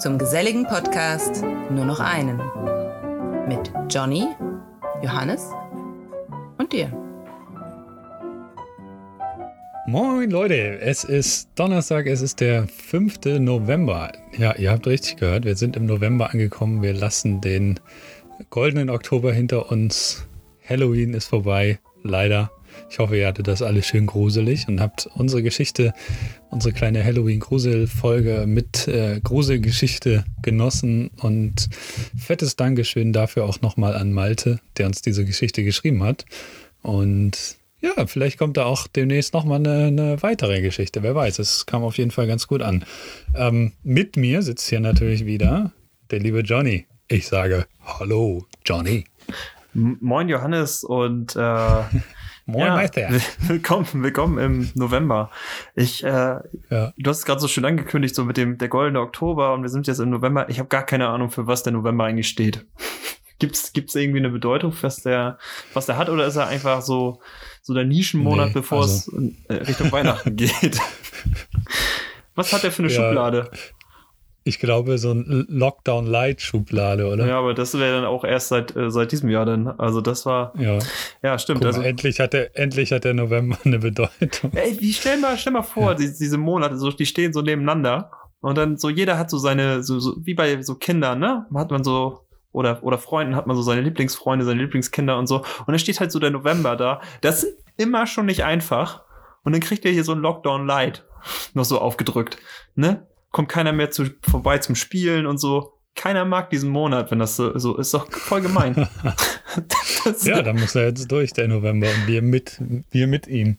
zum geselligen Podcast Nur noch einen. Mit Johnny, Johannes und dir. Moin Leute, es ist Donnerstag, es ist der 5. November. Ja, ihr habt richtig gehört, wir sind im November angekommen. Wir lassen den goldenen Oktober hinter uns. Halloween ist vorbei, leider. Ich hoffe, ihr hattet das alles schön gruselig und habt unsere Geschichte, unsere kleine Halloween-Grusel-Folge mit äh, Gruselgeschichte genossen. Und fettes Dankeschön dafür auch nochmal an Malte, der uns diese Geschichte geschrieben hat. Und ja, vielleicht kommt da auch demnächst nochmal eine, eine weitere Geschichte. Wer weiß, es kam auf jeden Fall ganz gut an. Ähm, mit mir sitzt hier natürlich wieder der liebe Johnny. Ich sage Hallo, Johnny. Moin Johannes und äh, Moin ja, Meister. Willkommen, willkommen im November. Ich, äh, ja. du hast es gerade so schön angekündigt, so mit dem der goldene Oktober und wir sind jetzt im November. Ich habe gar keine Ahnung, für was der November eigentlich steht. Gibt's gibt's irgendwie eine Bedeutung, was der was der hat, oder ist er einfach so so der Nischenmonat, nee, bevor also. es äh, Richtung Weihnachten geht? was hat der für eine ja. Schublade? Ich glaube, so ein Lockdown-Light-Schublade, oder? Ja, aber das wäre dann auch erst seit, äh, seit diesem Jahr dann. Also das war. Ja, ja stimmt. Mal, also, endlich, hat der, endlich hat der November eine Bedeutung. Ey, wie stell mal, stell mal vor, ja. die, diese Monate, so, die stehen so nebeneinander. Und dann so jeder hat so seine, so, so wie bei so Kindern, ne? Hat man so, oder, oder Freunden hat man so seine Lieblingsfreunde, seine Lieblingskinder und so. Und dann steht halt so der November da. Das ist immer schon nicht einfach. Und dann kriegt ihr hier so ein Lockdown Light noch so aufgedrückt, ne? Kommt keiner mehr zu, vorbei zum Spielen und so. Keiner mag diesen Monat, wenn das so, so ist. Doch voll gemein. ja, da muss er jetzt durch, der November, und wir mit, wir mit ihm.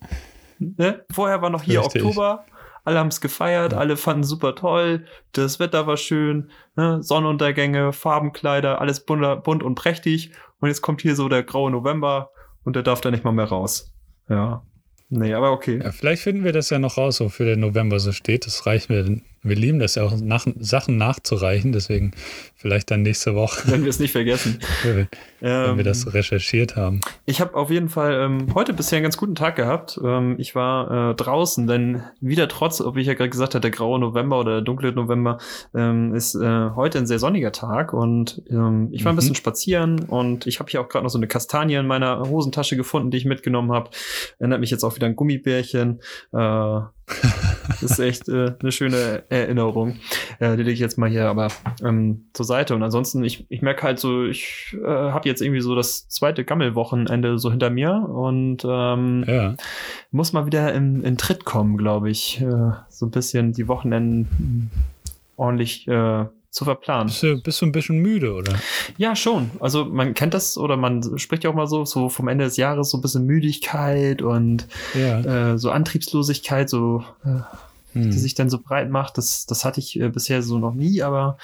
Ne? Vorher war noch hier Richtig. Oktober. Alle haben es gefeiert, ja. alle fanden super toll, das Wetter war schön, ne? Sonnenuntergänge, Farbenkleider, alles bunt, bunt und prächtig. Und jetzt kommt hier so der graue November und der darf da nicht mal mehr raus. Ja. Nee, aber okay. Ja, vielleicht finden wir das ja noch raus, wofür der November so steht. Das reicht mir. Wir lieben das ja auch, nach, Sachen nachzureichen. Deswegen vielleicht dann nächste Woche. Wenn wir es nicht vergessen. wenn, ähm, wir das recherchiert haben. Ich habe auf jeden Fall ähm, heute bisher einen ganz guten Tag gehabt. Ähm, ich war äh, draußen, denn wieder trotz, ob ich ja gerade gesagt habe, der graue November oder der dunkle November, ähm, ist äh, heute ein sehr sonniger Tag. Und ähm, ich war ein mhm. bisschen spazieren und ich habe hier auch gerade noch so eine Kastanie in meiner Hosentasche gefunden, die ich mitgenommen habe. Erinnert mich jetzt auch wieder an Gummibärchen. Äh, das ist echt äh, eine schöne Erinnerung. Äh, die lege ich jetzt mal hier aber ähm, zur Seite. Und ansonsten, ich, ich merke halt so, ich äh, habe jetzt irgendwie so das zweite Gammelwochenende so hinter mir und ähm, ja. muss mal wieder in, in Tritt kommen, glaube ich. Äh, so ein bisschen die Wochenenden ordentlich äh, zu verplanen. Bist du, bist du ein bisschen müde, oder? Ja, schon. Also man kennt das oder man spricht ja auch mal so, so vom Ende des Jahres so ein bisschen Müdigkeit und ja. äh, so Antriebslosigkeit, so äh, hm. die sich dann so breit macht. Das, das hatte ich äh, bisher so noch nie, aber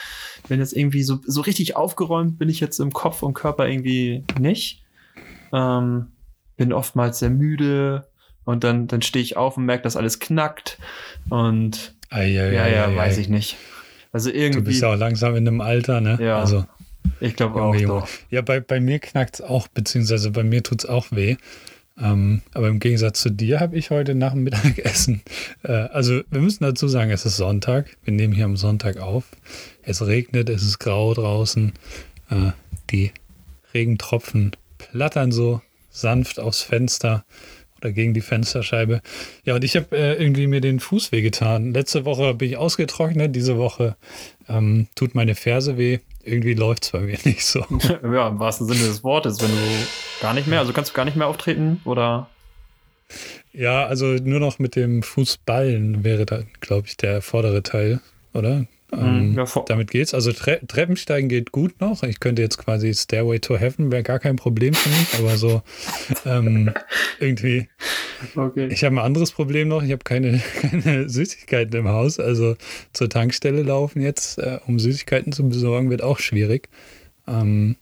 wenn jetzt irgendwie so, so richtig aufgeräumt bin ich jetzt im Kopf und Körper irgendwie nicht. Ähm, bin oftmals sehr müde und dann, dann stehe ich auf und merke, dass alles knackt und ei, ei, ja, ei, ja, weiß ich nicht. Also irgendwie. Du bist ja auch langsam in einem Alter, ne? Ja. Also, ich glaube auch. Doch. Ja, bei, bei mir knackt es auch, beziehungsweise bei mir tut es auch weh. Ähm, aber im Gegensatz zu dir habe ich heute nach dem Mittagessen. Äh, also, wir müssen dazu sagen, es ist Sonntag. Wir nehmen hier am Sonntag auf. Es regnet, es ist grau draußen. Äh, die Regentropfen plattern so sanft aufs Fenster oder gegen die Fensterscheibe. Ja, und ich habe äh, irgendwie mir den Fuß wehgetan. Letzte Woche bin ich ausgetrocknet, diese Woche ähm, tut meine Ferse weh. Irgendwie läuft es bei mir nicht so. ja, im wahrsten Sinne des Wortes, wenn du gar nicht mehr, also kannst du gar nicht mehr auftreten oder? Ja, also nur noch mit dem Fußballen wäre da, glaube ich, der vordere Teil, oder? Ähm, ja, damit geht's. Also Tre Treppensteigen geht gut noch. Ich könnte jetzt quasi Stairway to Heaven, wäre gar kein Problem für mich, aber so ähm, irgendwie. Okay. Ich habe ein anderes Problem noch. Ich habe keine, keine Süßigkeiten im Haus. Also zur Tankstelle laufen jetzt, äh, um Süßigkeiten zu besorgen, wird auch schwierig. Ähm,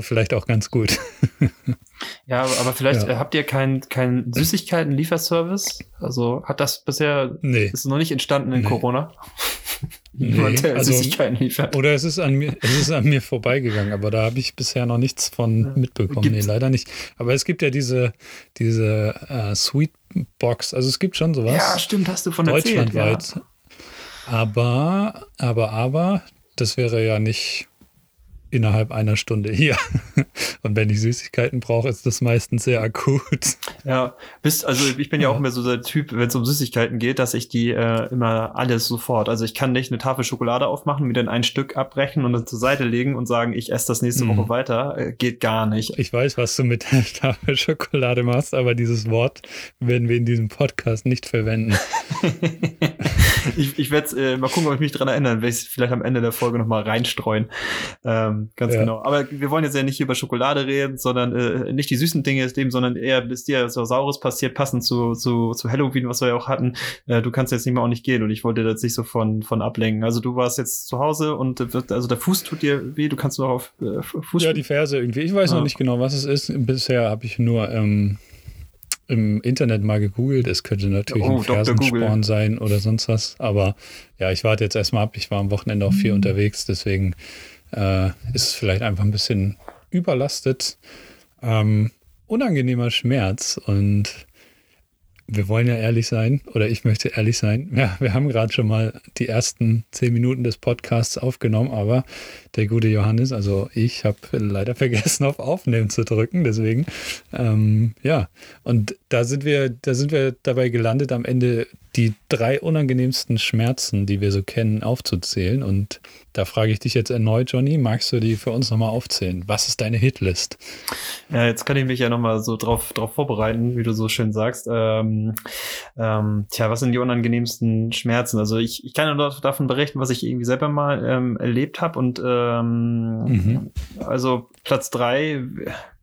vielleicht auch ganz gut. ja, aber vielleicht Ja. habt ihr keinen kein Süßigkeiten-Lieferservice? Also hat das bisher, Nee. ist noch nicht entstanden in Nee. Corona? Nee, also- Süßigkeiten liefert. Oder es ist an mir, es ist an mir vorbeigegangen, aber da habe ich bisher noch nichts von mitbekommen. Nee, Gibt's- leider nicht. Aber es gibt ja diese, diese äh, Sweet Box, also es gibt schon sowas. Ja, stimmt, hast du von erzählt. deutschlandweit. Aber, aber, aber, das wäre ja nicht innerhalb einer Stunde hier. Und wenn ich Süßigkeiten brauche, ist das meistens sehr akut. Ja. bist, also ich bin ja, auch immer so der Typ, wenn es um Süßigkeiten geht, dass ich die äh, immer alles sofort. Also ich kann nicht eine Tafel Schokolade aufmachen, mir dann ein Stück abbrechen und dann zur Seite legen und sagen, ich esse das nächste Mhm. Woche weiter. Äh, geht gar nicht. Ich weiß, was du mit der Tafel Schokolade machst, aber dieses Wort werden wir in diesem Podcast nicht verwenden. ich ich werde äh, mal gucken, ob ich mich dran erinnere, werde ich vielleicht am Ende der Folge nochmal reinstreuen. Ähm, ganz Ja. genau. Aber wir wollen jetzt ja nicht über Schokolade reden, sondern äh, nicht die süßen Dinge des Lebens, sondern eher, bis dir so Saures passiert, passend zu, zu, zu Halloween, was wir ja auch hatten. Äh, du kannst jetzt nicht mehr auch nicht gehen und ich wollte das nicht so von, von ablenken. Also du warst jetzt zu Hause und äh, wird- also der Fuß tut dir weh, du kannst noch auf äh, Fuß Ja, die Ferse irgendwie. Ich weiß Ah. noch nicht genau, was es ist. Bisher habe ich nur ähm, im Internet mal gegoogelt. Es könnte natürlich Oh, ein. Fersensporn sein oder sonst was. Aber ja, ich warte jetzt erstmal ab. Ich war am Wochenende auch Mhm. viel unterwegs. Deswegen äh, ist es vielleicht einfach ein bisschen überlastet. Ähm, unangenehmer Schmerz. Und wir wollen ja ehrlich sein, oder ich möchte ehrlich sein. Ja, wir haben gerade schon mal die ersten zehn Minuten des Podcasts aufgenommen, aber der gute Johannes, also ich habe leider vergessen, auf Aufnehmen zu drücken. Deswegen, ähm, ja, und da sind wir, da sind wir dabei gelandet, am Ende die drei unangenehmsten Schmerzen, die wir so kennen, aufzuzählen. Und da frage ich dich jetzt erneut, Johnny, magst du die für uns nochmal aufzählen? Was ist deine Hitlist? Ja, jetzt kann ich mich ja nochmal so drauf, drauf vorbereiten, wie du so schön sagst. Ähm, ähm, tja, was sind die unangenehmsten Schmerzen? Also ich, ich kann nur davon berichten, was ich irgendwie selber mal ähm, erlebt habe. Und ähm, Mhm. also Platz drei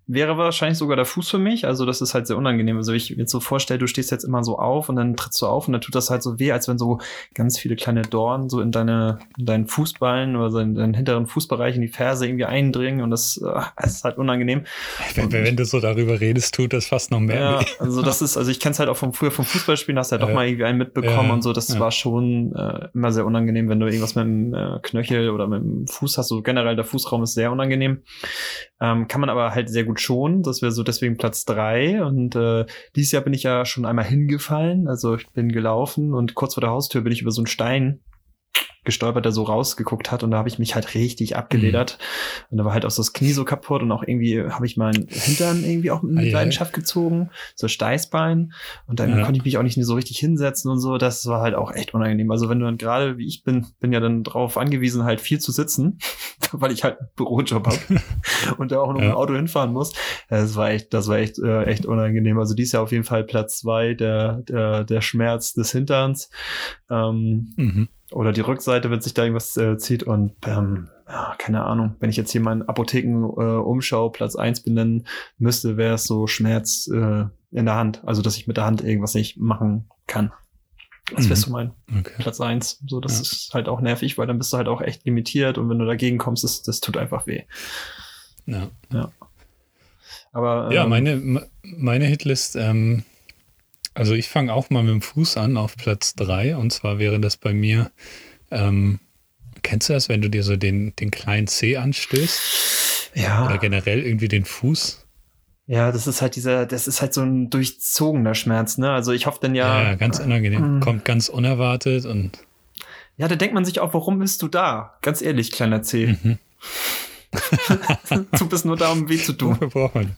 wäre wahrscheinlich sogar der Fuß für mich. Also das ist halt sehr unangenehm. Also ich mir jetzt so vorstelle, du stehst jetzt immer so auf und dann trittst du auf und dann tut das halt so weh, als wenn so ganz viele kleine Dornen so in deine in deinen Fußballen oder so in deinen hinteren Fußbereich in die Ferse irgendwie eindringen und das, äh, das ist halt unangenehm. Wenn, wenn du so darüber redest, tut das fast noch mehr Ja, weh. also das ist, also ich kenne es halt auch vom früher vom Fußballspielen, hast du ja doch Ja. mal irgendwie einen mitbekommen Ja, und so. Das ja. war schon äh, immer sehr unangenehm, wenn du irgendwas mit dem äh, Knöchel oder mit dem Fuß hast. So generell der Fußraum ist sehr unangenehm. Ähm, kann man aber halt sehr gut schonen. Das wäre so deswegen Platz drei. Und äh, dieses Jahr bin ich ja schon einmal hingefallen. Also ich bin gelaufen und kurz vor der Haustür bin ich über so einen Stein gestolpert, der so rausgeguckt hat und da habe ich mich halt richtig abgeledert und da war halt auch so das Knie so kaputt und auch irgendwie habe ich meinen Hintern irgendwie auch mit Ei, ei. Leidenschaft gezogen, so Steißbein und dann Ja. konnte ich mich auch nicht so richtig hinsetzen und so, das war halt auch echt unangenehm. Also wenn du dann gerade, wie ich bin, bin ja dann drauf angewiesen, halt viel zu sitzen, weil ich halt einen Bürojob habe und da auch noch Ja. dem Auto hinfahren muss. Das war echt, das war echt, äh, echt unangenehm. Also dies Jahr auf jeden Fall Platz zwei, der, der, der Schmerz des Hinterns. Ähm, Mhm. Oder die Rückseite, wenn sich da irgendwas äh, zieht und ähm, ja, keine Ahnung, wenn ich jetzt hier meinen Apotheken äh, Umschau Platz eins benennen müsste, wäre es so Schmerz äh, in der Hand, also dass ich mit der Hand irgendwas nicht machen kann. Das wäre Mhm. so mein Okay. Platz eins. So, das Ja. ist halt auch nervig, weil dann bist du halt auch echt limitiert und wenn du dagegen kommst, das, das tut einfach weh. Ja. Aber Ja, ähm, meine, meine Hitlist, ähm, also ich fange auch mal mit dem Fuß an auf Platz 3 und zwar wäre das bei mir, ähm, kennst du das, wenn du dir so den, den kleinen C anstößt oder ja, generell irgendwie den Fuß? ja, das ist halt dieser, das ist halt so ein durchzogener Schmerz, ne? Also ich hoffe dann ja, Ja, ganz unangenehm. Mhm. Kommt ganz unerwartet und Ja, da denkt man sich auch, warum bist du da? Ganz ehrlich, kleiner C. Mhm. du bist nur da, um weh zu tun. wofür braucht man?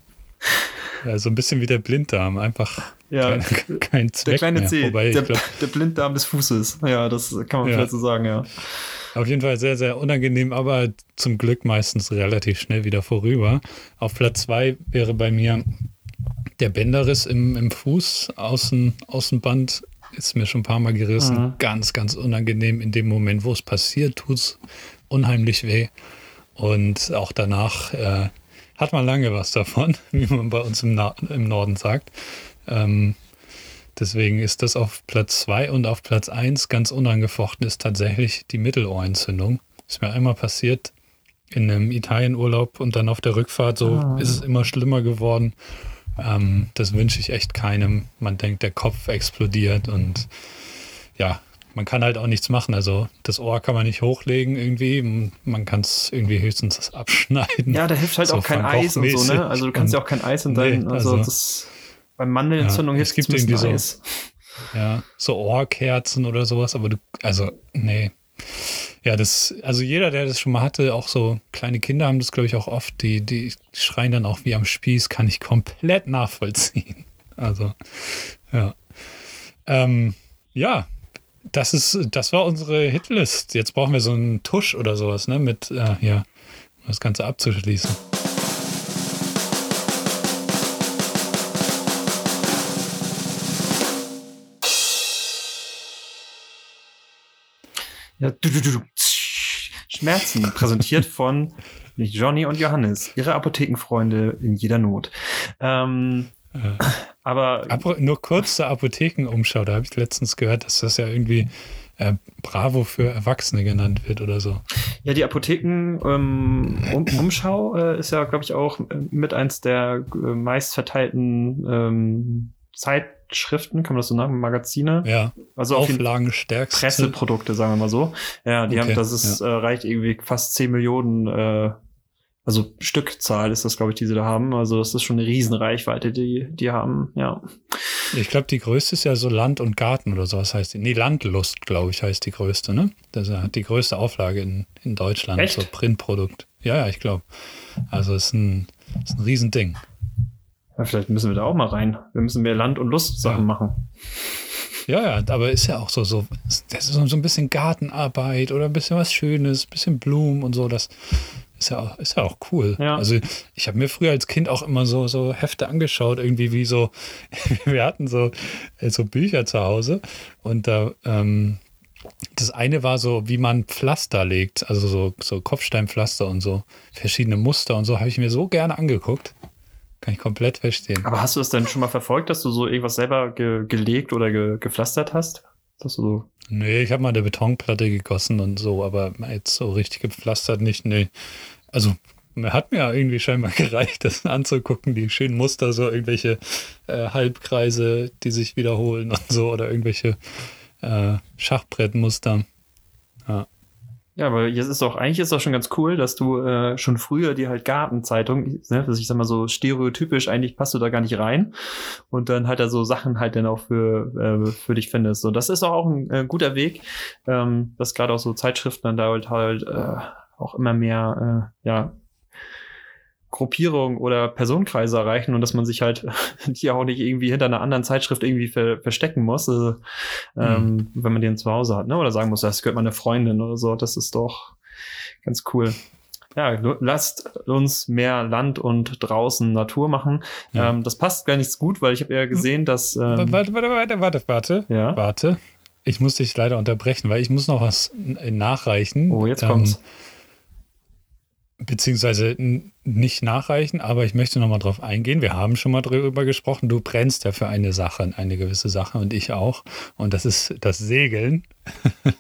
Ja, so ein bisschen wie der Blinddarm, einfach Ja, kein, kein Zweck der kleine mehr. Wobei, der, glaub, der Blinddarm des Fußes. Ja, das kann man Ja. vielleicht so sagen, ja. Auf jeden Fall sehr, sehr unangenehm, aber zum Glück meistens relativ schnell wieder vorüber. Auf Platz zwei wäre bei mir der Bänderriss im, im Fuß, Außen, Außenband, ist mir schon ein paar Mal gerissen. Mhm. Ganz, ganz unangenehm. In dem Moment, wo es passiert, tut es unheimlich weh. Und auch danach äh, hat man lange was davon, wie man bei uns im, Na im Norden sagt. Ähm, deswegen ist das auf Platz 2 und auf Platz 1 ganz unangefochten ist tatsächlich die Mittelohrentzündung. Ist mir einmal passiert, in einem Italienurlaub und dann auf der Rückfahrt so Ah. ist es immer schlimmer geworden. Ähm, das wünsche ich echt keinem. Man denkt, der Kopf explodiert und ja, man kann halt auch nichts machen. Also das Ohr kann man nicht hochlegen irgendwie. Man kann es irgendwie höchstens abschneiden. Ja, da hilft halt So auch kein Eis und so, ne? Also du kannst ja auch kein Eis in deinen, Nee, also, also- das bei Mandelentzündung Ja, hilft es gibt irgendwie so- Eis. Ja, so Ohrkerzen oder sowas, aber du, also, nee. Ja, das, also jeder, der das schon mal hatte, auch so kleine Kinder haben das, glaube ich, auch oft, die, die schreien dann auch wie am Spieß, kann ich komplett nachvollziehen. Also, ja. Ähm, ja, das ist, das war unsere Hitlist. Jetzt brauchen wir so einen Tusch oder sowas, ne, mit, äh, ja, um das Ganze abzuschließen. Ja, du, du, du. Schmerzen, präsentiert von Johnny und Johannes, ihre Apothekenfreunde in jeder Not. Ähm, Äh, aber Apo nur kurz zur Apothekenumschau. Da habe ich letztens gehört, dass das ja irgendwie äh, Bravo für Erwachsene genannt wird oder so. ja, die Apotheken ähm, um, Umschau äh, ist ja, glaube ich, auch äh, mit eins der äh, meistverteilten ähm, Zeitschriften, kann man das so nennen, Magazine. Ja, Also auf jeden Auflagen stärkste. Presseprodukte, sagen wir mal so. Ja, die Okay, haben, das ist, äh, reicht irgendwie fast 10 Millionen, äh, also Stückzahl ist das, glaube ich, die sie da haben. Also das ist schon eine Riesenreichweite, die die haben, ja. Ich glaube, die größte ist ja so Land und Garten oder sowas heißt die. Nee, Landlust, glaube ich, heißt die größte, ne? Das hat die größte Auflage in, in Deutschland, Echt? so Printprodukt. Ja, ja, ich glaube. Also es ist ein, ist ein Riesending. ja. Vielleicht müssen wir da auch mal rein. Wir müssen mehr Land- und Lust-Sachen Ja. machen. Ja, ja, aber ist ja auch so, so, das ist so ein bisschen Gartenarbeit oder ein bisschen was Schönes, ein bisschen Blumen und so, das ist ja auch, ist ja auch cool. Ja. Also ich habe mir früher als Kind auch immer so, so Hefte angeschaut, irgendwie wie so, wir hatten so, äh, so Bücher zu Hause und da, ähm, das eine war so, wie man Pflaster legt, also so, so Kopfsteinpflaster und so, verschiedene Muster und so, habe ich mir so gerne angeguckt. Kann ich komplett verstehen. Aber hast du das denn schon mal verfolgt, dass du so irgendwas selber ge gelegt oder ge gepflastert hast? Dass du so Nee, ich habe mal eine Betonplatte gegossen und so, aber jetzt so richtig gepflastert nicht, nee. Also, hat mir ja irgendwie scheinbar gereicht, das anzugucken, die schönen Muster, so irgendwelche äh, Halbkreise, die sich wiederholen und so, oder irgendwelche äh, Schachbrettmuster. Ja, aber jetzt ist doch, eigentlich ist doch schon ganz cool, dass du äh, schon früher die halt Gartenzeitung, ne, dass ich sag mal so stereotypisch, eigentlich passt du da gar nicht rein und dann halt da so Sachen halt dann auch für, äh, für dich findest. So, das ist auch ein äh, guter Weg, ähm, dass gerade auch so Zeitschriften dann da halt, halt äh, auch immer mehr, äh, ja, Gruppierung oder Personenkreise erreichen und dass man sich halt die auch nicht irgendwie hinter einer anderen Zeitschrift irgendwie ver verstecken muss, also, ähm, wenn man den zu Hause hat, ne? Oder sagen muss, das gehört meiner Freundin oder so. Das ist doch ganz cool. Ja, lasst uns mehr Land und draußen Natur machen. Ja. Ähm, das passt gar nicht so gut, weil ich habe ja gesehen, dass ähm, warte, warte, warte, warte, warte. ja. Warte. Ich muss dich leider unterbrechen, weil ich muss noch was nachreichen. Oh, jetzt Ähm, kommt's. Beziehungsweise nicht nachreichen, aber ich möchte noch mal drauf eingehen. Wir haben schon mal drüber gesprochen. Du brennst ja für eine Sache, eine gewisse Sache und ich auch. Und das ist das Segeln.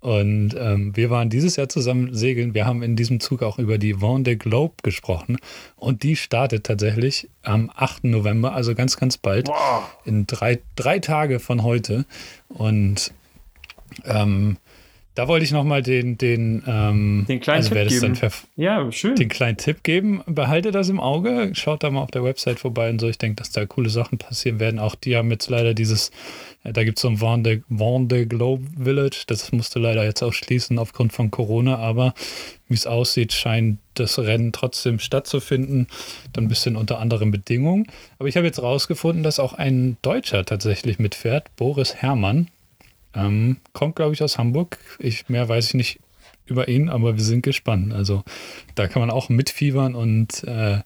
und ähm, wir waren dieses Jahr zusammen segeln. Wir haben in diesem Zug auch über die Vendée Globe gesprochen. Und die startet tatsächlich am 8. November, also ganz, ganz bald Boah. in drei, drei Tage von heute. Und ähm, da wollte ich nochmal den, den, ähm, Den kleinen also Tipp geben. Ja, schön. den kleinen Tipp geben. Behalte das im Auge. Schaut da mal auf der Website vorbei und so. Ich denke, dass da coole Sachen passieren werden. Auch die haben jetzt leider dieses, äh, da gibt es so ein Vendée, Vendée Globe Village. Das musste leider jetzt auch schließen aufgrund von Corona. Aber wie es aussieht, scheint das Rennen trotzdem stattzufinden. Dann ein bisschen unter anderen Bedingungen. Aber ich habe jetzt rausgefunden, dass auch ein Deutscher tatsächlich mitfährt. Boris Herrmann. Ähm, kommt, glaube ich, aus Hamburg. Ich, mehr weiß ich nicht über ihn, aber wir sind gespannt. Also da kann man auch mitfiebern und äh,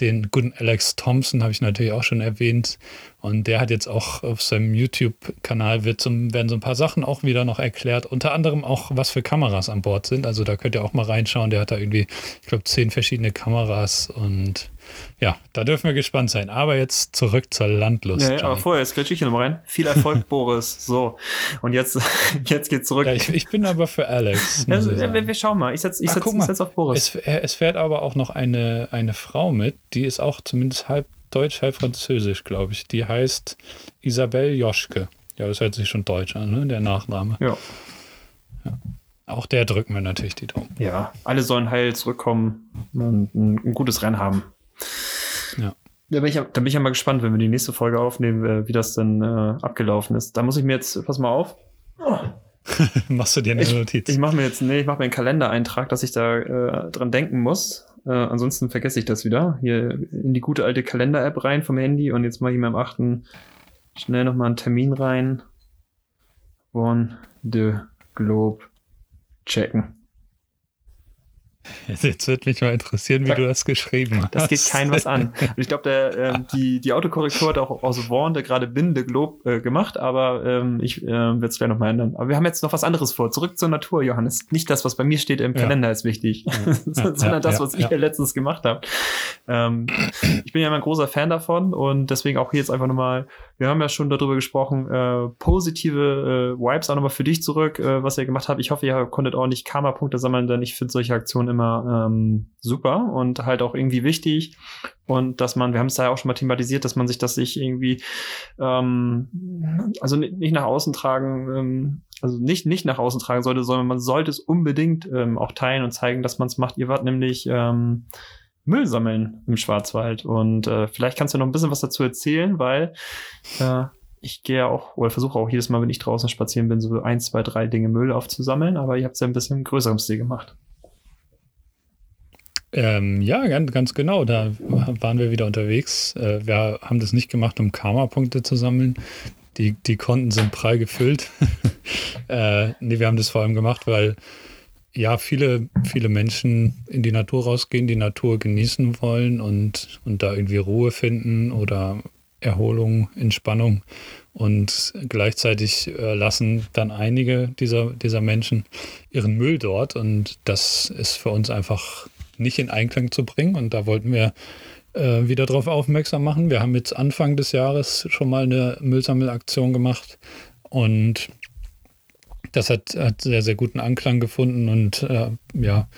den guten Alex Thompson habe ich natürlich auch schon erwähnt. Und der hat jetzt auch auf seinem YouTube-Kanal werden so ein paar Sachen auch wieder noch erklärt. Unter anderem auch, was für Kameras an Bord sind. Also da könnt ihr auch mal reinschauen. Der hat da irgendwie, ich glaube, zehn verschiedene Kameras und ja, da dürfen wir gespannt sein. Aber jetzt zurück zur Landlust. Ja, ja aber vorher, jetzt quetsche ich hier nochmal rein. Viel Erfolg, Boris. So. Und jetzt, jetzt geht's zurück. Ja, ich, ich bin aber für Alex. Also, wir, wir, schauen mal. Ich setze ich setz, ich setz auf Boris. Es, es, fährt aber auch noch eine, eine Frau mit, die ist auch zumindest halb deutsch, halb französisch, glaube ich. Die heißt Isabelle Joschke. Ja, das hört sich schon deutsch an, ne? Der Nachname. Ja. ja. Auch der drücken wir natürlich die Daumen. Ja, alle sollen heil zurückkommen und ein, ein gutes Rennen haben. Ja. Da bin, ich, da bin ich ja mal gespannt, wenn wir die nächste Folge aufnehmen, äh, wie das denn äh, abgelaufen ist. Da muss ich mir jetzt, pass mal auf. Oh. Machst du dir eine ich, Notiz? Ich mache mir jetzt, nee, ich mache mir einen Kalendereintrag, dass ich da äh, dran denken muss. Äh, ansonsten vergesse ich das wieder. Hier in die gute alte Kalender-App rein vom Handy und jetzt mache ich mir am 8. schnell nochmal einen Termin rein. One the Globe checken. Jetzt wird mich mal interessieren, wie du das geschrieben hast. Das geht kein was an. Und ich glaube, äh, die, die Autokorrektur hat auch aus Warnde gerade Bin the Globe äh, gemacht, aber ähm, ich äh, werde es gleich nochmal ändern. Aber wir haben jetzt noch was anderes vor. Zurück zur Natur, Johannes. Nicht das, was bei mir steht im Kalender, ja. ist wichtig, ja. sondern ja, das, was ich ja letztens gemacht habe. Ähm, ich bin ja immer ein großer Fan davon und deswegen auch hier jetzt einfach nochmal, wir haben ja schon darüber gesprochen, äh, positive äh, Vibes auch nochmal für dich zurück, äh, was ihr gemacht habt. Ich hoffe, ihr konntet auch nicht Karma-Punkte sammeln, denn ich finde solche Aktionen immer ähm, super und halt auch irgendwie wichtig. Und dass man, wir haben es da ja auch schon mal thematisiert, dass man sich das sich irgendwie, ähm, also nicht nach außen tragen, ähm, also nicht, nicht nach außen tragen sollte, sondern man sollte es unbedingt ähm, auch teilen und zeigen, dass man es macht. Ihr wart nämlich ähm, Müll sammeln im Schwarzwald. Und äh, vielleicht kannst du noch ein bisschen was dazu erzählen, weil äh, ich gehe auch oder versuche auch jedes Mal, wenn ich draußen spazieren bin, so ein, zwei, drei Dinge Müll aufzusammeln, aber ihr habt es ja ein bisschen im größeren Stil gemacht. Ähm, ja, ganz, ganz genau. Da waren wir wieder unterwegs. Äh, wir haben das nicht gemacht, um Karma-Punkte zu sammeln. Die, die Konten sind prall gefüllt. äh, nee, wir haben das vor allem gemacht, weil ja, viele, viele Menschen in die Natur rausgehen, die Natur genießen wollen und, und da irgendwie Ruhe finden oder Erholung, Entspannung. Und gleichzeitig äh, lassen dann einige dieser, dieser Menschen ihren Müll dort. Und das ist für uns einfach nicht in Einklang zu bringen. Und da wollten wir äh, wieder darauf aufmerksam machen. Wir haben jetzt Anfang des Jahres schon mal eine Müllsammelaktion gemacht. Und das hat, hat sehr, sehr guten Anklang gefunden und äh, ja,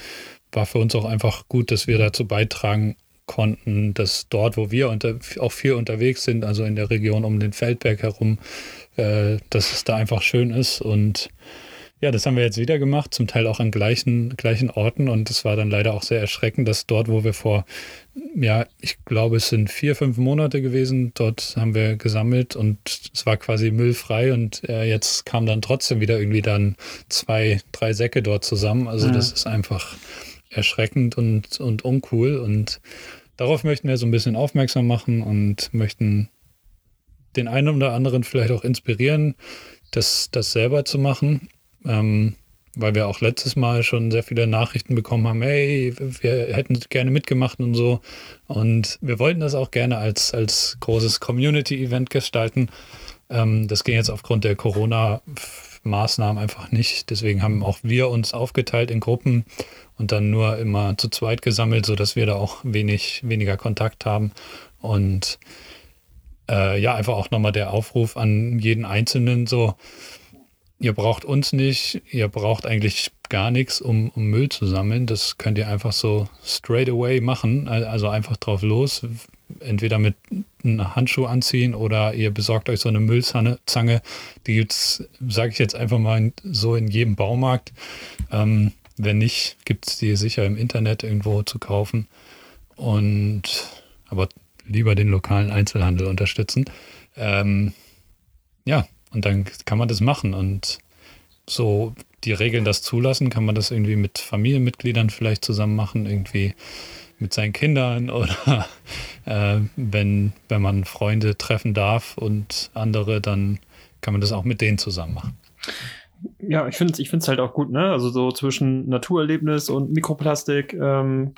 war für uns auch einfach gut, dass wir dazu beitragen konnten, dass dort, wo wir unter, auch viel unterwegs sind, also in der Region um den Feldberg herum, äh, dass es da einfach schön ist und ja, das haben wir jetzt wieder gemacht, zum Teil auch an gleichen, gleichen Orten. Und es war dann leider auch sehr erschreckend, dass dort, wo wir vor, ja, ich glaube, es sind vier, fünf Monate gewesen, dort haben wir gesammelt und es war quasi müllfrei. Und äh, jetzt kamen dann trotzdem wieder irgendwie dann zwei, drei Säcke dort zusammen. Also ja. das ist einfach erschreckend und, und uncool. Und darauf möchten wir so ein bisschen aufmerksam machen und möchten den einen oder anderen vielleicht auch inspirieren, das, das selber zu machen ähm, weil wir auch letztes Mal schon sehr viele Nachrichten bekommen haben, hey, wir hätten gerne mitgemacht und so. Und wir wollten das auch gerne als, als großes Community-Event gestalten. Ähm, das ging jetzt aufgrund der Corona-Maßnahmen einfach nicht. Deswegen haben auch wir uns aufgeteilt in Gruppen und dann nur immer zu zweit gesammelt, sodass wir da auch wenig, weniger Kontakt haben. Und äh, ja, einfach auch nochmal der Aufruf an jeden Einzelnen so, ihr braucht uns nicht, ihr braucht eigentlich gar nichts, um, um, Müll zu sammeln. Das könnt ihr einfach so straight away machen, also einfach drauf los. Entweder mit einem Handschuh anziehen oder ihr besorgt euch so eine Müllzange. Die gibt es, sage ich jetzt einfach mal, so in jedem Baumarkt. Ähm, wenn nicht, gibt es die sicher im Internet irgendwo zu kaufen. Und aber lieber den lokalen Einzelhandel unterstützen. Ähm, ja, und dann kann man das machen. Und so die Regeln das zulassen, kann man das irgendwie mit Familienmitgliedern vielleicht zusammen machen, irgendwie mit seinen Kindern oder äh, wenn, wenn man Freunde treffen darf und andere, dann kann man das auch mit denen zusammen machen. Ja, ich finde es ich halt auch gut, ne? Also so zwischen Naturerlebnis und Mikroplastik ähm,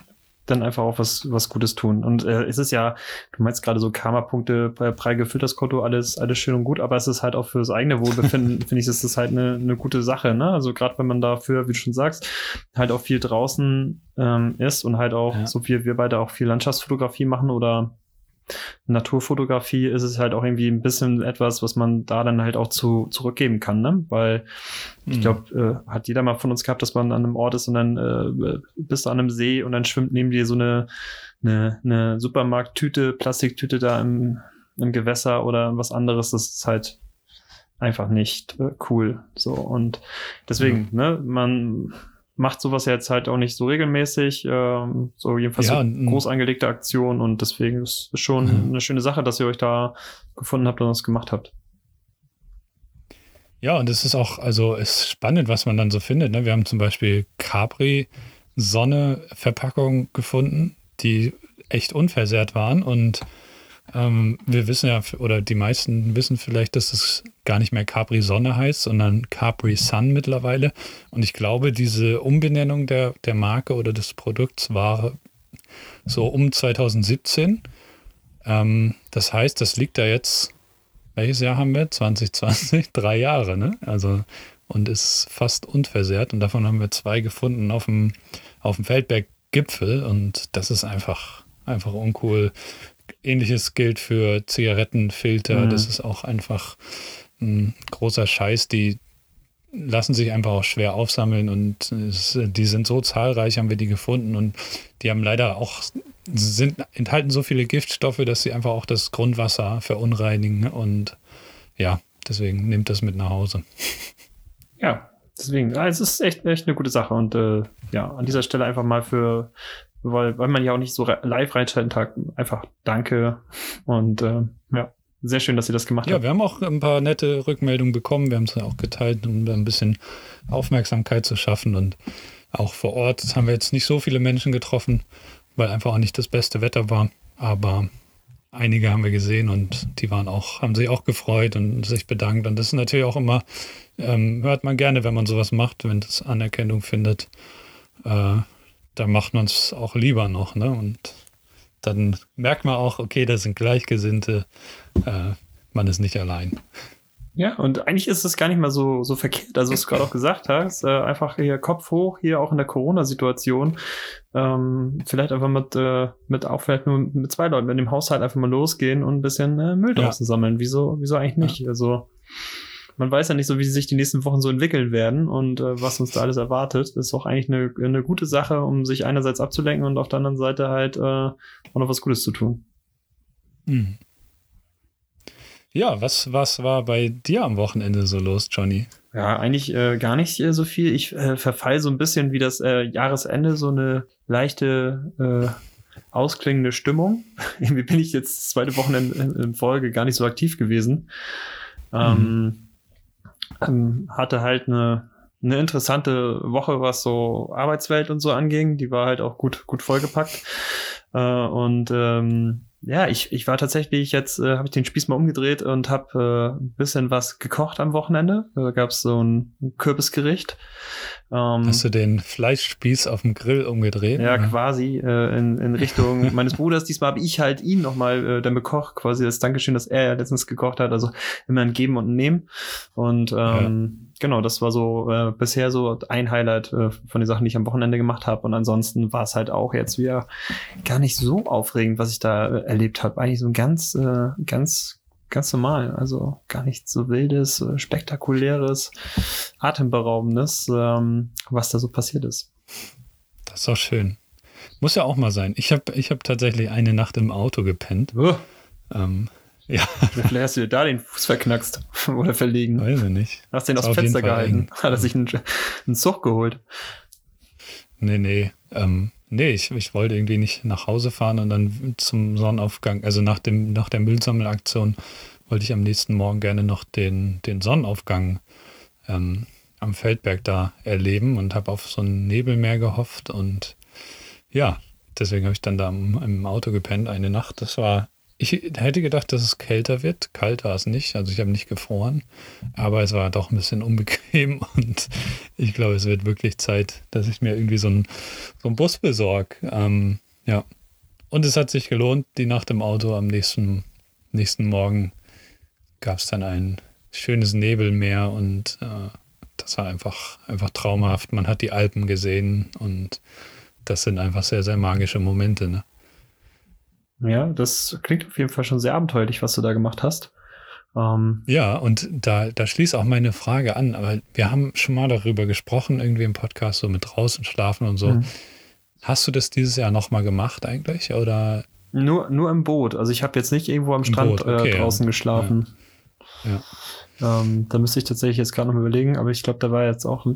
dann einfach auch was, was Gutes tun. Und äh, es ist ja, du meinst gerade so Karma-Punkte, prall gefüllt das Konto, alles, alles schön und gut, aber es ist halt auch fürs eigene Wohlbefinden, finde ich, ist das halt eine, eine gute Sache, ne? Also gerade wenn man dafür, wie du schon sagst, halt auch viel draußen ähm, ist und halt auch, ja. so wie wir beide auch viel Landschaftsfotografie machen oder Naturfotografie ist es halt auch irgendwie ein bisschen etwas, was man da dann halt auch zu, zurückgeben kann, ne? Weil ich mhm. glaube, äh, hat jeder mal von uns gehabt, dass man an einem Ort ist und dann äh, bist du an einem See und dann schwimmt neben dir so eine, eine, eine Supermarkttüte, Plastiktüte da im, im Gewässer oder was anderes. Das ist halt einfach nicht äh, cool. So und deswegen, mhm. ne, man macht sowas jetzt halt auch nicht so regelmäßig, ähm, so jedenfalls ja, so groß angelegte Aktion und deswegen ist es schon mhm. eine schöne Sache, dass ihr euch da gefunden habt und das gemacht habt. Ja, und es ist auch, also ist spannend, was man dann so findet. Ne? Wir haben zum Beispiel Capri Sonne Verpackung gefunden, die echt unversehrt waren und ähm, wir wissen ja, oder die meisten wissen vielleicht, dass es gar nicht mehr Capri Sonne heißt, sondern Capri Sun mittlerweile. Und ich glaube, diese Umbenennung der, der Marke oder des Produkts war so um 2017. Ähm, das heißt, das liegt da jetzt, welches Jahr haben wir? 2020? Drei Jahre, ne? Also, und ist fast unversehrt. Und davon haben wir zwei gefunden auf dem, auf dem Feldberg-Gipfel. Und das ist einfach, einfach uncool. Ähnliches gilt für Zigarettenfilter. Mhm. Das ist auch einfach ein großer Scheiß. Die lassen sich einfach auch schwer aufsammeln und es, die sind so zahlreich, haben wir die gefunden und die haben leider auch, sind, enthalten so viele Giftstoffe, dass sie einfach auch das Grundwasser verunreinigen und ja, deswegen nehmt das mit nach Hause. Ja, deswegen, ja, es ist echt, echt eine gute Sache und äh, ja, an dieser Stelle einfach mal für weil, weil man ja auch nicht so live reinschalten tag einfach danke und äh, ja, sehr schön, dass ihr das gemacht ja, habt. Ja, wir haben auch ein paar nette Rückmeldungen bekommen, wir haben es ja auch geteilt, um ein bisschen Aufmerksamkeit zu schaffen und auch vor Ort haben wir jetzt nicht so viele Menschen getroffen, weil einfach auch nicht das beste Wetter war, aber einige haben wir gesehen und die waren auch, haben sich auch gefreut und sich bedankt. Und das ist natürlich auch immer, ähm, hört man gerne, wenn man sowas macht, wenn das Anerkennung findet. Äh, da macht man es auch lieber noch, ne? Und dann merkt man auch, okay, das sind Gleichgesinnte, äh, man ist nicht allein. Ja, und eigentlich ist es gar nicht mal so, so verkehrt, also was du gerade auch gesagt hast, äh, einfach hier Kopf hoch, hier auch in der Corona-Situation, ähm, vielleicht einfach mit, äh, mit auch vielleicht nur mit zwei Leuten in dem Haushalt einfach mal losgehen und ein bisschen äh, Müll draußen ja. sammeln. Wieso, wieso eigentlich nicht? Ja. Also man weiß ja nicht so, wie sich die nächsten Wochen so entwickeln werden und äh, was uns da alles erwartet. Das ist auch eigentlich eine, eine gute Sache, um sich einerseits abzulenken und auf der anderen Seite halt äh, auch noch was Gutes zu tun. Hm. Ja, was, was war bei dir am Wochenende so los, Johnny? Ja, eigentlich äh, gar nicht äh, so viel. Ich äh, verfall so ein bisschen wie das äh, Jahresende, so eine leichte äh, ausklingende Stimmung. Irgendwie bin ich jetzt zweite Wochenende in, in Folge gar nicht so aktiv gewesen. Ähm, mhm ähm, hatte halt eine, eine interessante Woche, was so Arbeitswelt und so anging. Die war halt auch gut, gut vollgepackt. Äh, und ähm, ja, ich, ich war tatsächlich jetzt, äh, habe ich den Spieß mal umgedreht und habe äh, ein bisschen was gekocht am Wochenende. Da gab es so ein, ein Kürbisgericht. Ähm, Hast du den Fleischspieß auf dem Grill umgedreht? Ja, oder? quasi äh, in, in Richtung meines Bruders. Diesmal habe ich halt ihn nochmal äh, dann bekocht, quasi das Dankeschön, dass er ja letztens gekocht hat. Also immer ein Geben und ein Nehmen. Und ähm, ja. genau, das war so äh, bisher so ein Highlight äh, von den Sachen, die ich am Wochenende gemacht habe. Und ansonsten war es halt auch jetzt wieder gar nicht so aufregend, was ich da äh, erlebt habe. Eigentlich so ein ganz, äh, ganz ganz normal. Also gar nichts so wildes, äh, spektakuläres, atemberaubendes, ähm, was da so passiert ist. Das ist auch schön. Muss ja auch mal sein. Ich habe ich hab tatsächlich eine Nacht im Auto gepennt. Ähm, ja. Vielleicht hast du dir da den Fuß verknackst oder verlegen. Weiß ich nicht. Hast den aufs Fenster gehalten. Hat er sich einen, einen Zug geholt. Nee, nee. Ähm, nee, ich, ich wollte irgendwie nicht nach Hause fahren und dann zum Sonnenaufgang, also nach, dem, nach der Müllsammelaktion, wollte ich am nächsten Morgen gerne noch den, den Sonnenaufgang ähm, am Feldberg da erleben und habe auf so ein Nebelmeer gehofft und ja, deswegen habe ich dann da im, im Auto gepennt eine Nacht. Das war ich hätte gedacht, dass es kälter wird. Kalt war es nicht. Also ich habe nicht gefroren. Aber es war doch ein bisschen unbequem. Und ich glaube, es wird wirklich Zeit, dass ich mir irgendwie so einen, so einen Bus besorge. Ähm, Ja. Und es hat sich gelohnt, die Nacht im Auto. Am nächsten, nächsten Morgen gab es dann ein schönes Nebelmeer und äh, das war einfach, einfach traumhaft. Man hat die Alpen gesehen und das sind einfach sehr, sehr magische Momente. Ne? Ja, das klingt auf jeden Fall schon sehr abenteuerlich, was du da gemacht hast. Ähm, ja, und da, da schließt auch meine Frage an, aber wir haben schon mal darüber gesprochen, irgendwie im Podcast, so mit draußen schlafen und so. Mhm. Hast du das dieses Jahr nochmal gemacht eigentlich? Oder? Nur, nur im Boot. Also ich habe jetzt nicht irgendwo am Strand okay, äh, draußen ja. geschlafen. Ja. Ja. Ähm, da müsste ich tatsächlich jetzt gerade noch überlegen, aber ich glaube, da war jetzt auch,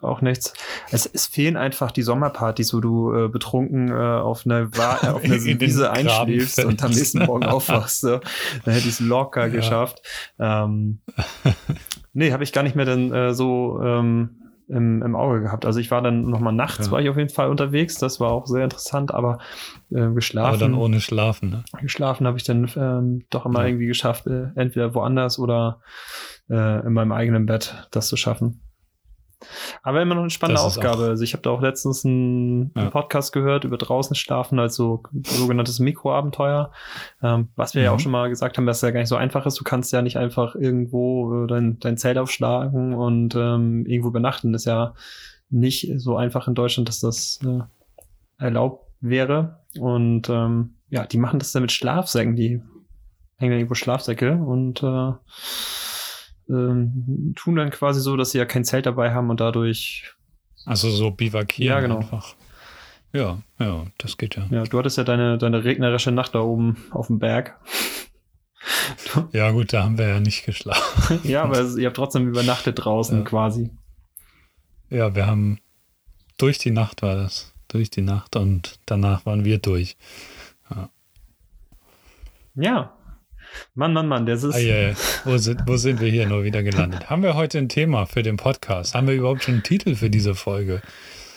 auch nichts. Es, es fehlen einfach die Sommerpartys, wo du äh, betrunken äh, auf einer, äh, auf einer Wiese einschläfst und am nächsten Morgen aufwachst. So. Dann hätte ich es locker ja. geschafft. Ähm, nee, habe ich gar nicht mehr dann äh, so ähm, im, im Auge gehabt. Also ich war dann nochmal nachts, ja. war ich auf jeden Fall unterwegs. Das war auch sehr interessant, aber äh, geschlafen. Aber dann ohne Schlafen, ne? Geschlafen habe ich dann ähm, doch immer ja. irgendwie geschafft, äh, entweder woanders oder äh, in meinem eigenen Bett das zu schaffen. Aber immer noch eine spannende Aufgabe. Also ich habe da auch letztens einen, ja. einen, Podcast gehört über draußen schlafen, also sogenanntes Mikroabenteuer. Ähm, was wir mhm. ja auch mhm. schon mal gesagt haben, dass es ja gar nicht so einfach ist. Du kannst ja nicht einfach irgendwo äh, dein, dein Zelt aufschlagen und ähm, irgendwo übernachten. Das ist ja nicht so einfach in Deutschland, dass das äh, erlaubt wäre. Und ähm, ja, die machen das dann mit Schlafsäcken. Die hängen dann irgendwo Schlafsäcke und äh, ähm, tun dann quasi so, dass sie ja kein Zelt dabei haben und dadurch. Also so bivakieren ja, genau. einfach. Ja, ja, das geht ja. Ja, du hattest ja deine, deine regnerische Nacht da oben auf dem Berg. ja, gut, da haben wir ja nicht geschlafen. ja, aber ihr habt trotzdem übernachtet draußen ja. quasi. Ja, wir haben durch die Nacht war das. Durch die Nacht und danach waren wir durch. Ja. Ja, Mann, Mann, Mann, das ist. Ah, yeah. wo, sind, wo sind wir hier nur wieder gelandet? Haben wir heute ein Thema für den Podcast? Haben wir überhaupt schon einen Titel für diese Folge?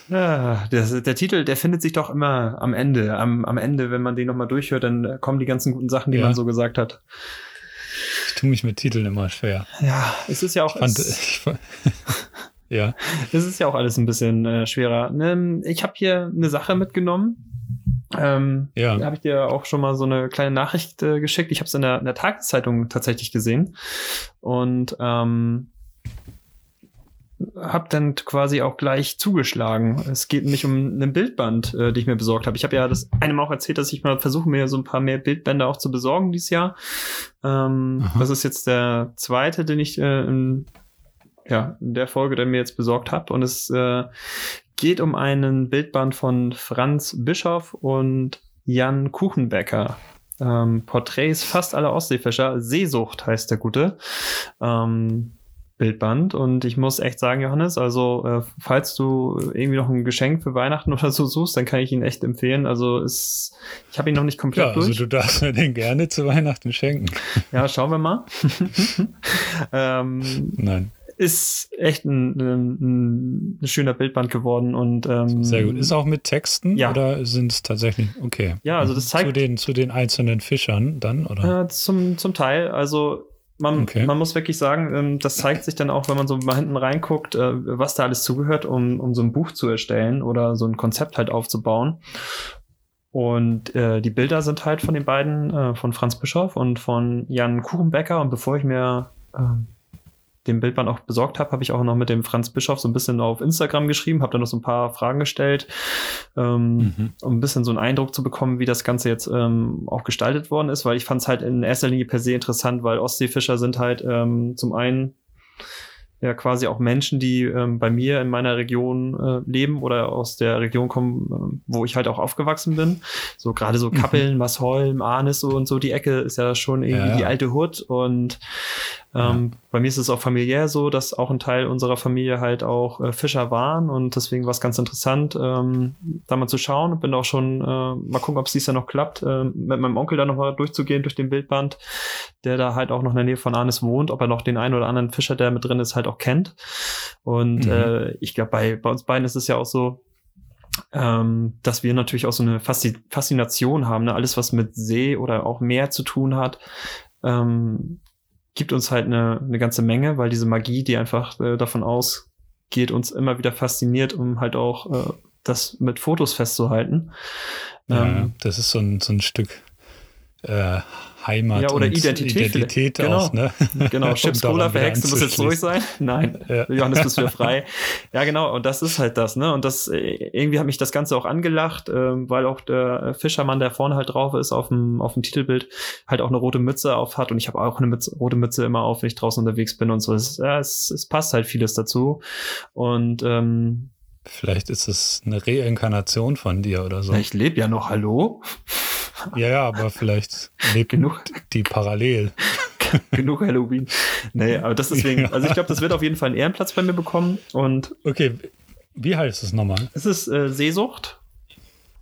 Ja, der, der Titel, der findet sich doch immer am Ende. Am, am Ende, wenn man den nochmal durchhört, dann kommen die ganzen guten Sachen, die ja. man so gesagt hat. Ich tue mich mit Titeln immer schwer. Ja, es ist ja auch. Ich fand, ich, ja. Es ist ja auch alles ein bisschen äh, schwerer. Ähm, ich habe hier eine Sache mitgenommen ähm, ja. Da habe ich dir auch schon mal so eine kleine Nachricht äh, geschickt. Ich habe es in der, in der Tageszeitung tatsächlich gesehen und ähm, habe dann quasi auch gleich zugeschlagen. Es geht nämlich um einen Bildband, äh, die ich mir besorgt habe. Ich habe ja das einem auch erzählt, dass ich mal versuche, mir so ein paar mehr Bildbände auch zu besorgen dieses Jahr. Ähm, das ist jetzt der zweite, den ich äh, in, ja, in der Folge dann mir jetzt besorgt habe. Und es äh, geht um einen Bildband von Franz Bischoff und Jan Kuchenbecker. Ähm, Porträts fast aller Ostseefischer. Seesucht heißt der gute. Ähm, Bildband und ich muss echt sagen, Johannes, also äh, falls du irgendwie noch ein Geschenk für Weihnachten oder so suchst, dann kann ich ihn echt empfehlen. Also ist, ich habe ihn noch nicht komplett ja, also durch. du darfst mir den gerne zu Weihnachten schenken. Ja, schauen wir mal. ähm, Nein ist echt ein, ein, ein, schöner Bildband geworden und ähm, sehr gut. Ist auch mit Texten ja. oder sind es tatsächlich okay? Ja, also das zeigt zu den zu den einzelnen Fischern dann oder? Äh, zum zum Teil. Also man, okay. man muss wirklich sagen, ähm, das zeigt sich dann auch, wenn man so mal hinten reinguckt, äh, was da alles zugehört, um, um so ein Buch zu erstellen oder so ein Konzept halt aufzubauen. Und äh, die Bilder sind halt von den beiden, äh, von Franz Bischof und von Jan Kuchenbecker. Und bevor ich mir äh, den Bildband auch besorgt habe, habe ich auch noch mit dem Franz Bischof so ein bisschen auf Instagram geschrieben, habe dann noch so ein paar Fragen gestellt, ähm, mhm. um ein bisschen so einen Eindruck zu bekommen, wie das Ganze jetzt ähm, auch gestaltet worden ist, weil ich fand es halt in erster Linie per se interessant, weil Ostseefischer sind halt ähm, zum einen ja quasi auch Menschen, die ähm, bei mir in meiner Region äh, leben oder aus der Region kommen, äh, wo ich halt auch aufgewachsen bin. So gerade so mhm. Kappeln, mhm. Masholm, Arnis so und so die Ecke ist ja schon irgendwie ja, ja. die alte Hut und ähm, ja. Bei mir ist es auch familiär so, dass auch ein Teil unserer Familie halt auch äh, Fischer waren und deswegen war es ganz interessant, ähm, da mal zu schauen. Bin auch schon äh, mal gucken, ob es dies Jahr noch klappt, äh, mit meinem Onkel da nochmal durchzugehen durch den Bildband, der da halt auch noch in der Nähe von Arnes wohnt, ob er noch den einen oder anderen Fischer, der mit drin ist, halt auch kennt. Und mhm. äh, ich glaube, bei, bei uns beiden ist es ja auch so, ähm, dass wir natürlich auch so eine Faszination haben, ne? alles was mit See oder auch Meer zu tun hat, ähm, gibt uns halt eine, eine ganze Menge, weil diese Magie, die einfach äh, davon ausgeht, uns immer wieder fasziniert, um halt auch äh, das mit Fotos festzuhalten. Ja, Ähm, das ist so ein, so ein Stück äh, Heimat Ja, oder Identität Identität vielleicht. auch, ne? Genau, Um Chips daran Cola verhext, du musst jetzt anzuschließen. sein. Nein, Ja. Johannes, bist wieder frei. Ja, genau, und das ist halt das, ne? Und das, äh, irgendwie hat mich das Ganze auch angelacht, ähm, weil auch der Fischermann, der vorne halt drauf ist, auf dem, auf dem Titelbild, halt auch eine rote Mütze auf hat. Und ich habe auch eine Mütze, rote Mütze immer auf, wenn ich draußen unterwegs bin und so. Es, ja, es, es passt halt vieles dazu. Und ähm, Vielleicht ist es eine Reinkarnation von dir oder so. ich lebe ja noch, hallo? Ja, ja, aber vielleicht lebt Genug. die parallel. Genug Halloween. Nee, aber das deswegen, Ja. also ich glaube, das wird auf jeden Fall einen Ehrenplatz bei mir bekommen. Und Okay, wie heißt es nochmal? es ist äh, Seesucht.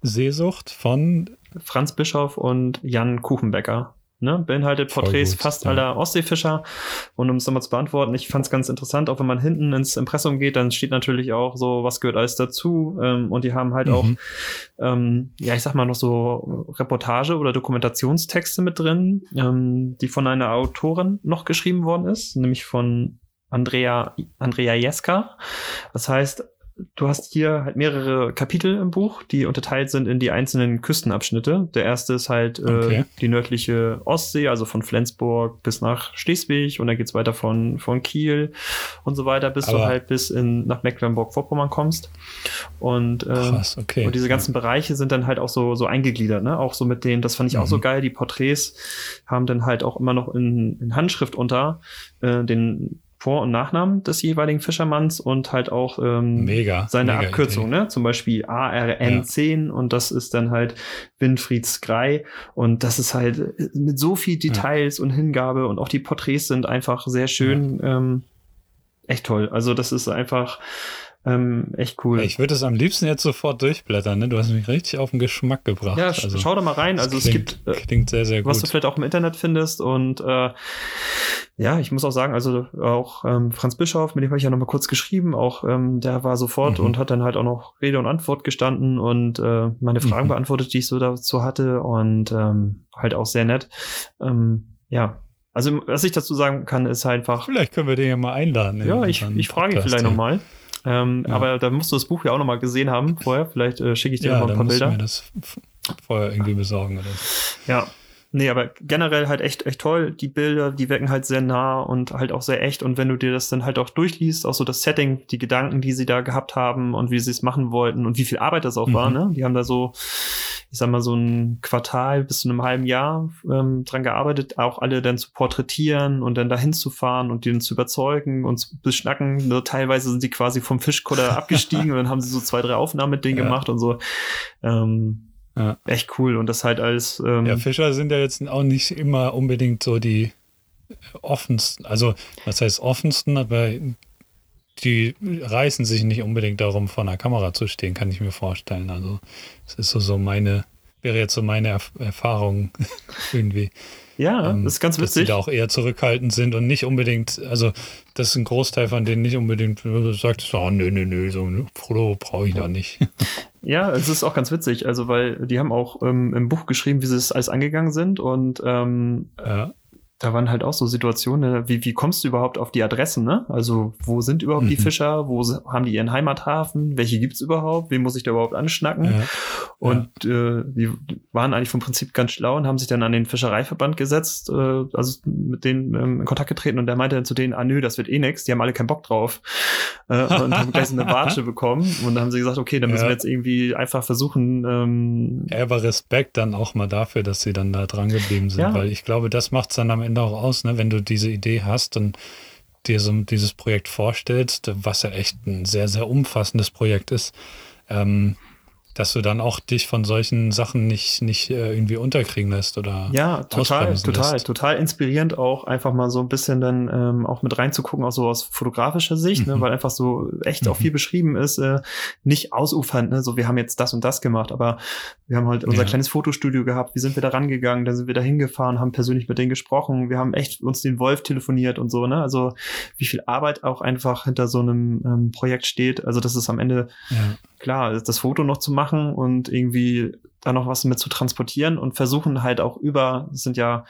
Seesucht von Franz Bischof und Jan Kuchenbecker. Ne? Beinhaltet Porträts gut, fast ja. aller Ostseefischer. Und um es nochmal zu beantworten, ich fand es ganz interessant, auch wenn man hinten ins Impressum geht, dann steht natürlich auch so, was gehört alles dazu. Ähm, und die haben halt auch, Mhm. ähm, ja, ich sag mal noch so Reportage- oder Dokumentationstexte mit drin, ähm, die von einer Autorin noch geschrieben worden ist, nämlich von Andrea, Andrea Jeska. Das heißt, du hast hier halt mehrere Kapitel im Buch, die unterteilt sind in die einzelnen Küstenabschnitte. Der erste ist halt äh, Okay. die nördliche Ostsee, also von Flensburg bis nach Schleswig und dann geht's weiter von, von Kiel und so weiter, bis du Aber- halt bis in, nach Mecklenburg-Vorpommern kommst. Und, ähm, Krass, okay. und diese ganzen Bereiche sind dann halt auch so, so eingegliedert, ne? Auch so mit denen, das fand ich auch so Mhm. geil. Die Porträts haben dann halt auch immer noch in, in Handschrift unter äh, den Vor- und Nachnamen des jeweiligen Fischermanns und halt auch ähm, Mega. seine mega Abkürzung, Idee. ne? Zum Beispiel ARN10 und das ist dann halt Winfried Skrei und das ist halt äh, mit so viel Details und Hingabe und auch die Porträts sind einfach sehr schön, ähm, echt toll. Also das ist einfach ähm, echt cool. Ich würde es am liebsten jetzt sofort durchblättern, ne? Du hast mich richtig auf den Geschmack gebracht. ja, also, schau da mal rein. Also es klingt, gibt äh, klingt sehr, sehr was du gut. vielleicht auch im Internet findest. Und äh, ja, ich muss auch sagen, also auch ähm, Franz Bischof, mit dem habe ich ja noch mal kurz geschrieben, auch ähm, der war sofort Mhm. und hat dann halt auch noch Rede und Antwort gestanden und äh, meine Fragen Mhm. beantwortet, die ich so dazu hatte und ähm, halt auch sehr nett. Ähm, ja, also was ich dazu sagen kann, ist halt einfach, Vielleicht können wir den ja mal einladen. in ja, ich, ich frage ihn vielleicht hier. Ähm, Ja. Aber da musst du das Buch ja auch noch mal gesehen haben vorher. Vielleicht äh, schicke ich dir Ja, noch ein paar Bilder. mir das vorher irgendwie besorgen. Oder so. Ja. Nee, aber generell halt echt, echt toll. Die Bilder, die wirken halt sehr nah und halt auch sehr echt. Und wenn du dir das dann halt auch durchliest, auch so das Setting, die Gedanken, die sie da gehabt haben und wie sie es machen wollten und wie viel Arbeit das auch Mhm. war, ne? Die haben da so, ich sag mal, so ein Quartal bis zu einem halben Jahr ähm, dran gearbeitet, auch alle dann zu porträtieren und dann dahin zu fahren und die dann zu überzeugen und zu beschnacken. Ne? Teilweise sind die quasi vom Fischkutter abgestiegen und dann haben sie so zwei, drei Aufnahmen mit denen Ja. gemacht und so. Ähm, Ja. Echt cool. Und das halt als ähm, Ja, Fischer sind ja jetzt auch nicht immer unbedingt so die offensten, also was heißt offensten, aber die reißen sich nicht unbedingt darum, vor einer Kamera zu stehen, kann ich mir vorstellen. Also es ist so, so meine, wäre jetzt so meine Erf Erfahrung irgendwie. Ja, ähm, das ist ganz Dass die witzig. da auch eher zurückhaltend sind und nicht unbedingt, also das ist ein Großteil von denen nicht unbedingt sagt, oh, nö, nö, nö, so ein Foto brauche ich da nicht. Ja, es ist auch ganz witzig, also weil die haben auch ähm, im Buch geschrieben, wie sie es alles angegangen sind und ähm, ja, da waren halt auch so Situationen, ne, wie, wie kommst du überhaupt auf die Adressen, ne? Also wo sind überhaupt die Mhm. Fischer, wo haben die ihren Heimathafen, welche gibt's überhaupt, wen muss ich da überhaupt anschnacken? ja, Und äh, die waren eigentlich vom Prinzip ganz schlau und haben sich dann an den Fischereiverband gesetzt, äh, also mit denen ähm, in Kontakt getreten und der meinte dann zu denen, ah nö, das wird eh nix, die haben alle keinen Bock drauf. Äh, und haben gleich so eine Watsche bekommen. Und dann haben sie gesagt, okay, dann müssen Ja. wir jetzt irgendwie einfach versuchen, ähm, Ja, aber Respekt dann auch mal dafür, dass sie dann da dran geblieben sind, Ja. weil ich glaube, das macht es dann am Ende auch aus, ne? wenn du diese Idee hast und dir so dieses Projekt vorstellst, was ja echt ein sehr, sehr umfassendes Projekt ist, ähm, dass du dann auch dich von solchen Sachen nicht, nicht äh, irgendwie unterkriegen lässt oder Ja, total, total, lässt. total inspirierend auch einfach mal so ein bisschen dann ähm, auch mit reinzugucken, auch so aus fotografischer Sicht, ne, Mhm. weil einfach so echt auch Mhm. viel beschrieben ist, äh, nicht ausufernd, ne, so wir haben jetzt das und das gemacht, aber wir haben halt unser Ja. kleines Fotostudio gehabt, wie sind wir da rangegangen, dann sind wir da hingefahren, haben persönlich mit denen gesprochen, wir haben echt uns den Wolf telefoniert und so, ne, also wie viel Arbeit auch einfach hinter so einem ähm, Projekt steht, also das ist am Ende Ja. Klar, das Foto noch zu machen und irgendwie da noch was mit zu transportieren und versuchen halt auch über, es sind ja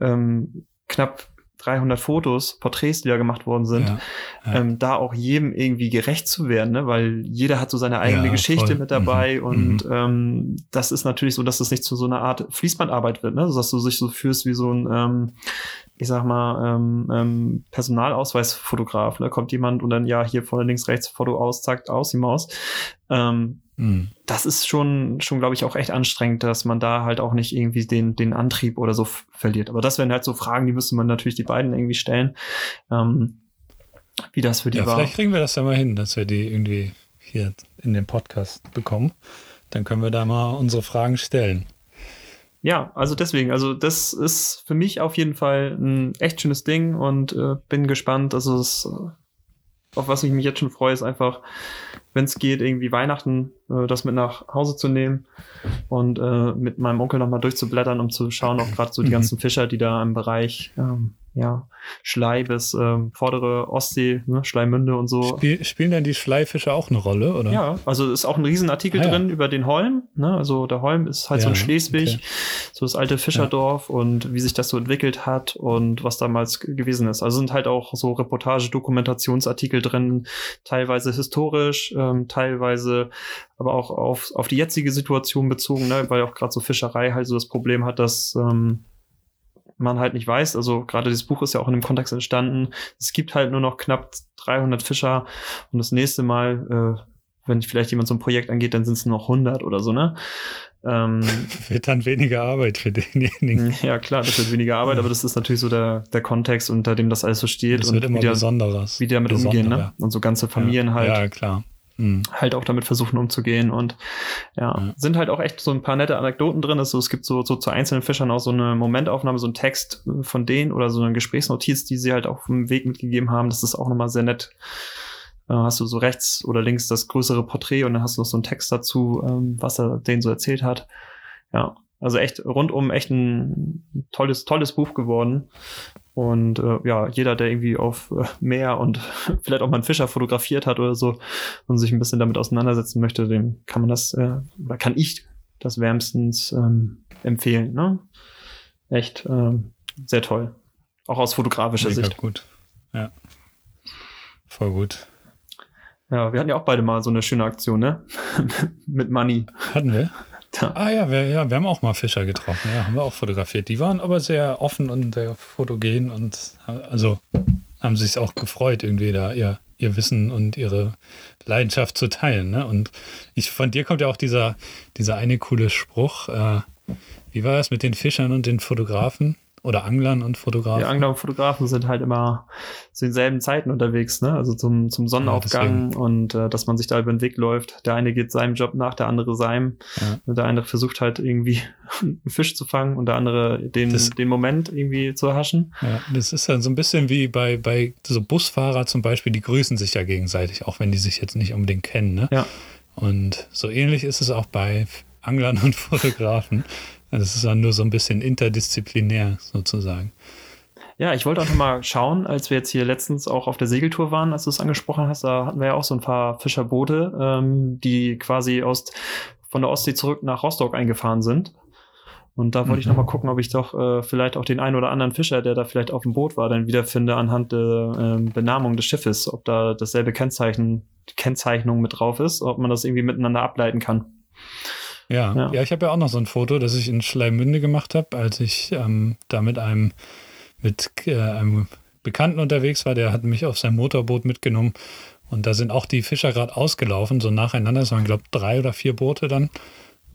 ähm, knapp 300 Fotos, Porträts, die da gemacht worden sind, Ja, ja. Ähm, da auch jedem irgendwie gerecht zu werden, ne? weil jeder hat so seine eigene Ja, Geschichte voll. mit dabei Mhm. und ähm, das ist natürlich so, dass das nicht zu so einer Art Fließbandarbeit wird, ne? dass du dich so fühlst wie so ein, ähm, ich sag mal, ähm, ähm, Personalausweisfotograf. Da ne? kommt jemand und dann, ja, hier vorne links, rechts, Foto aus, zack, aus die Maus. Ähm, Mhm. das ist schon, schon glaube ich, auch echt anstrengend, dass man da halt auch nicht irgendwie den, den Antrieb oder so verliert. Aber das wären halt so Fragen, die müsste man natürlich die beiden irgendwie stellen. Ähm, wie das für die Ja, war. vielleicht kriegen wir das ja mal hin, dass wir die irgendwie hier in den Podcast bekommen. Dann können wir da mal unsere Fragen stellen. Ja, also deswegen, also das ist für mich auf jeden Fall ein echt schönes Ding und äh, bin gespannt. Also es, äh, auf was ich mich jetzt schon freue, ist einfach, wenn es geht, irgendwie Weihnachten äh, das mit nach Hause zu nehmen und äh, mit meinem Onkel nochmal durchzublättern, um zu schauen, ob gerade so die Mhm. ganzen Fischer, die da im Bereich ähm, ja, Schlei bis ähm, vordere Ostsee, ne, Schleimünde und so. Spiel, spielen denn die Schleifische auch eine Rolle, oder? Ja, also ist auch ein Riesenartikel Ah, ja. drin über den Holm. Ne? Also der Holm ist halt so in Ja, Schleswig, okay. so das alte Fischerdorf und wie sich das so entwickelt hat und was damals gewesen ist. Also sind halt auch so Reportage, Dokumentationsartikel drin, teilweise historisch, ähm, teilweise aber auch auf, auf die jetzige Situation bezogen, ne? weil auch gerade so Fischerei halt so das Problem hat, dass ähm, man halt nicht weiß. Also gerade dieses Buch ist ja auch in dem Kontext entstanden. Es gibt halt nur noch knapp 300 Fischer und das nächste Mal, äh, wenn vielleicht jemand so ein Projekt angeht, dann sind es nur noch 100 oder so, ne? Ähm, Wird dann weniger Arbeit für denjenigen. ja, klar, das wird weniger Arbeit, aber das ist natürlich so der, der Kontext, unter dem das alles so steht Das und wird immer wie, der, besonderes. wie die damit umgehen, ne? Besonderer. Und so ganze Familien ja. halt Ja, klar. Mhm. halt auch damit versuchen umzugehen und ja, Ja. sind halt auch echt so ein paar nette Anekdoten drin. Also es gibt so, so zu einzelnen Fischern auch so eine Momentaufnahme, so ein Text äh, von denen oder so eine Gesprächsnotiz, die sie halt auf dem Weg mitgegeben haben. Das ist auch nochmal sehr nett. Äh, hast du so rechts oder links das größere Porträt und dann hast du noch so einen Text dazu, ähm, was er denen so erzählt hat. Ja, also echt rundum echt ein tolles, tolles Buch geworden. Und äh, ja, jeder, der irgendwie auf äh, Meer und vielleicht auch mal einen Fischer fotografiert hat oder so und sich ein bisschen damit auseinandersetzen möchte, dem kann man das, äh, oder kann ich das wärmstens ähm, empfehlen. Ne? Echt ähm, sehr toll. Auch aus fotografischer Mega Sicht. gut. Ja. Voll gut. Ja, wir hatten ja auch beide mal so eine schöne Aktion, ne? Mit Money. Hatten wir? Ah ja wir, ja, wir haben auch mal Fischer getroffen. Ja, haben wir auch fotografiert. Die waren aber sehr offen und sehr fotogen und also haben sich auch gefreut, irgendwie da ihr, ihr Wissen und ihre Leidenschaft zu teilen. Ne? Und ich, von dir kommt ja auch dieser, dieser eine coole Spruch. Äh, wie war das mit den Fischern und den Fotografen? Oder Anglern und Fotografen? Die Angler und Fotografen sind halt immer zu denselben Zeiten unterwegs, ne? Also zum, zum Sonnenaufgang deswegen. und äh, dass man sich da über den Weg läuft. Der eine geht seinem Job nach, der andere seinem. Ja. Der eine versucht halt irgendwie einen Fisch zu fangen und der andere den, Das- den Moment irgendwie zu erhaschen. Ja, das ist dann so ein bisschen wie bei, bei so Busfahrer zum Beispiel, die grüßen sich ja gegenseitig, auch wenn die sich jetzt nicht unbedingt kennen. Ne? Ja. Und so ähnlich ist es auch bei Anglern und Fotografen. Also es ist dann nur so ein bisschen interdisziplinär sozusagen. Ja, ich wollte auch noch mal schauen, als wir jetzt hier letztens auch auf der Segeltour waren, als du es angesprochen hast, da hatten wir ja auch so ein paar Fischerboote, ähm, die quasi aus, von der Ostsee zurück nach Rostock eingefahren sind. Und da wollte ich Mhm. noch mal gucken, ob ich doch äh, vielleicht auch den einen oder anderen Fischer, der da vielleicht auf dem Boot war, dann wiederfinde anhand der ähm, Benamung des Schiffes, ob da dasselbe Kennzeichen, Kennzeichnung mit drauf ist, ob man das irgendwie miteinander ableiten kann. Ja, Ja. ja. ich habe ja auch noch so ein Foto, das ich in Schleimünde gemacht habe, als ich ähm, da mit einem, mit äh, einem Bekannten unterwegs war, der hat mich auf sein Motorboot mitgenommen. Und da sind auch die Fischer gerade ausgelaufen, so nacheinander. Es waren, glaube ich, drei oder vier Boote dann.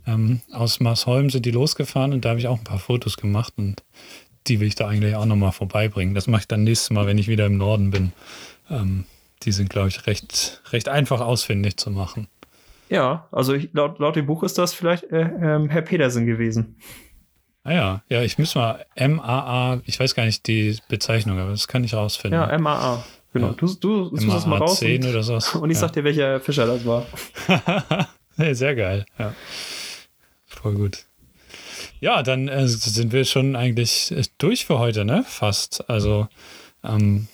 Ähm, aus Marsholm sind die losgefahren und da habe ich auch ein paar Fotos gemacht und die will ich da eigentlich auch nochmal vorbeibringen. Das mache ich dann nächstes Mal, wenn ich wieder im Norden bin. Ähm, die sind, glaube ich, recht, recht einfach ausfindig zu machen. Ja, also ich, laut, laut dem Buch ist das vielleicht äh, ähm, Herr Pedersen gewesen. Ah ja, ja, ich muss mal MAA, ich weiß gar nicht die Bezeichnung, aber das kann ich rausfinden. Ja, MAA. Genau. Ja. Du, du suchst das mal raus. 10 Und, oder sowas. und ich ja. sag dir, welcher Fischer das war. Ja, Sehr geil, ja. Voll gut. Ja, dann äh, sind wir schon eigentlich äh, durch für heute, ne? Fast. Also, ähm,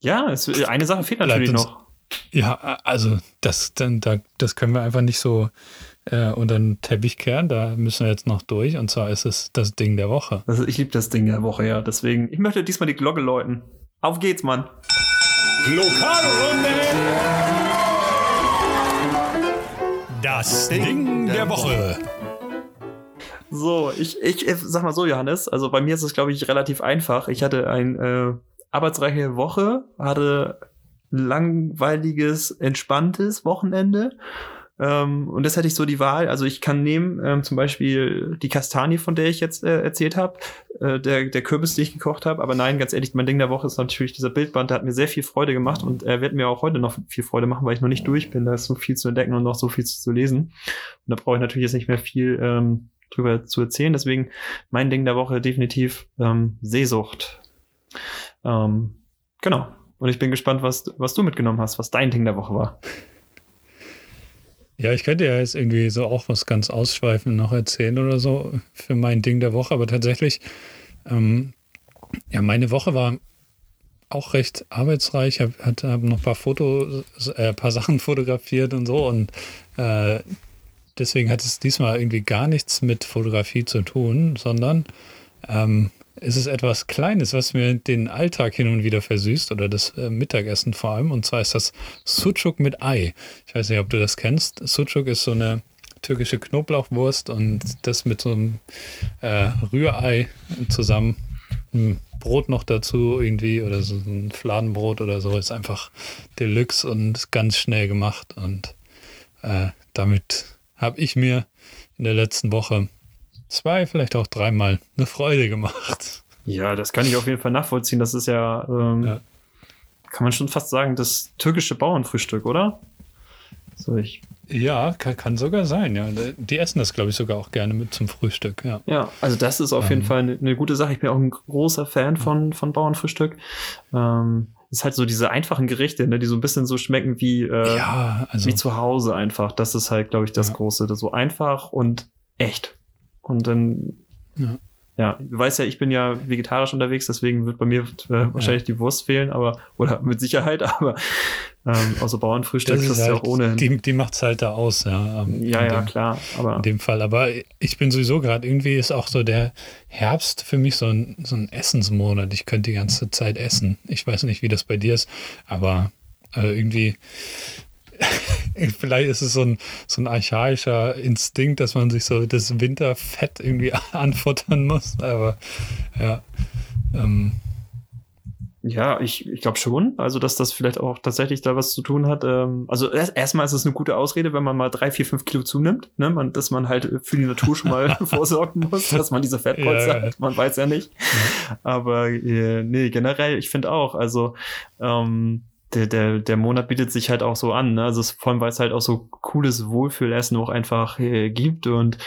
Ja, es, eine Sache fehlt natürlich noch. Ja, also das, dann, da, das können wir einfach nicht so äh, unter den Teppich kehren. Da müssen wir jetzt noch durch. Und zwar ist es das Ding der Woche. Also ich liebe das Ding der Woche, ja. Deswegen, ich möchte diesmal die Glocke läuten. Auf geht's, Mann. Lokalrunde! Das Ding der Woche. So, ich, ich sag mal so, Johannes, also bei mir ist es, glaube ich, relativ einfach. Ich hatte eine äh, arbeitsreiche Woche, hatte langweiliges, entspanntes Wochenende. Ähm, und das hätte ich so die Wahl. Also ich kann nehmen ähm, zum Beispiel die Kastanie, von der ich jetzt äh, erzählt habe, äh, der, der Kürbis, den ich gekocht habe. Aber nein, ganz ehrlich, mein Ding der Woche ist natürlich dieser Bildband. Der hat mir sehr viel Freude gemacht und er wird mir auch heute noch viel Freude machen, weil ich noch nicht durch bin. Da ist so viel zu entdecken und noch so viel zu, zu lesen. Und da brauche ich natürlich jetzt nicht mehr viel ähm, drüber zu erzählen. Deswegen mein Ding der Woche definitiv ähm, Seesucht. Ähm, genau. Und ich bin gespannt, was, was du mitgenommen hast, was dein Ding der Woche war. Ja, ich könnte ja jetzt irgendwie so auch was ganz ausschweifend noch erzählen oder so für mein Ding der Woche, aber tatsächlich, ähm, ja, meine Woche war auch recht arbeitsreich. Ich habe hab noch ein paar Fotos, äh, paar Sachen fotografiert und so und äh, deswegen hat es diesmal irgendwie gar nichts mit Fotografie zu tun, sondern ähm, es ist etwas Kleines, was mir den Alltag hin und wieder versüßt oder das äh, Mittagessen vor allem. Und zwar ist das Sucuk mit Ei. Ich weiß nicht, ob du das kennst. Sucuk ist so eine türkische Knoblauchwurst und das mit so einem äh, Rührei zusammen. Ein Brot noch dazu irgendwie oder so ein Fladenbrot oder so ist einfach Deluxe und ganz schnell gemacht. Und äh, damit habe ich mir in der letzten Woche zwei, vielleicht auch dreimal eine Freude gemacht. Ja, das kann ich auf jeden Fall nachvollziehen. Das ist ja, ähm, ja. kann man schon fast sagen, das türkische Bauernfrühstück, oder? So, ich. Ja, kann, kann sogar sein, ja. Die essen das, glaube ich, sogar auch gerne mit zum Frühstück, ja. Ja, also das ist auf ähm. jeden Fall eine, eine, gute Sache. Ich bin auch ein großer Fan von, von Bauernfrühstück. Ähm, ist halt so diese einfachen Gerichte, ne, die so ein bisschen so schmecken wie, äh, ja, also, wie zu Hause einfach. Das ist halt, glaube ich, das ja. Große. Das so einfach und echt. Und dann, ja. ja, du weißt ja, ich bin ja vegetarisch unterwegs, deswegen wird bei mir äh, wahrscheinlich ja. die Wurst fehlen, aber, oder mit Sicherheit, aber ähm, außer Bauernfrühstück, das ist, das ist halt, ja auch ohne. Die, die macht es halt da aus, ja. Ähm, ja, ja, dem, klar. Aber in dem Fall. Aber ich bin sowieso gerade, irgendwie ist auch so der Herbst für mich so ein, so ein Essensmonat. Ich könnte die ganze Zeit essen. Ich weiß nicht, wie das bei dir ist, aber äh, irgendwie vielleicht ist es so ein, so ein archaischer Instinkt, dass man sich so das Winterfett irgendwie anfuttern muss. Aber ja. Ähm. Ja, ich, ich glaube schon. Also, dass das vielleicht auch tatsächlich da was zu tun hat. Ähm, also erst, erstmal ist es eine gute Ausrede, wenn man mal drei, vier, fünf Kilo zunimmt, ne? Man, dass man halt für die Natur schon mal vorsorgen muss, dass man diese Fettpolster ja, hat. Man weiß ja nicht. Ja. Aber äh, nee, generell, ich finde auch, also ähm, der, der, der Monat bietet sich halt auch so an. Ne? Also vor allem, weil es halt auch so cooles Wohlfühlessen auch einfach äh, gibt. Und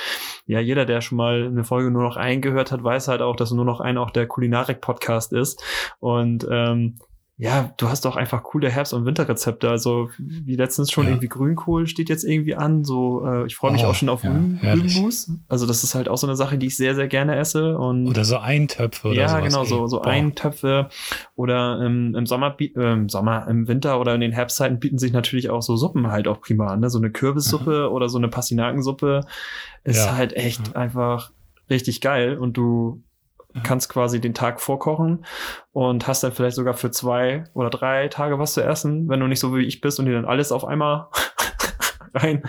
ja, jeder, der schon mal eine Folge nur noch eingehört hat, weiß halt auch, dass nur noch ein auch der Kulinarik-Podcast ist. Und ähm, ja, du hast doch einfach coole Herbst- und Winterrezepte. Also wie letztens schon ja. irgendwie Grünkohl steht jetzt irgendwie an. So, äh, ich freue mich oh, auch schon auf ja, Rübenmus. Also das ist halt auch so eine Sache, die ich sehr, sehr gerne esse. Und oder so Eintöpfe oder Ja, sowas. genau, so, so Eintöpfe. Oder ähm, im Sommer, äh, im Sommer, im Winter oder in den Herbstzeiten bieten sich natürlich auch so Suppen halt auch prima an. Ne? So eine Kürbissuppe mhm. oder so eine Pastinakensuppe ist ja. halt echt ja. einfach richtig geil. Und du kannst quasi den Tag vorkochen und hast dann vielleicht sogar für zwei oder drei Tage was zu essen, wenn du nicht so wie ich bist und dir dann alles auf einmal rein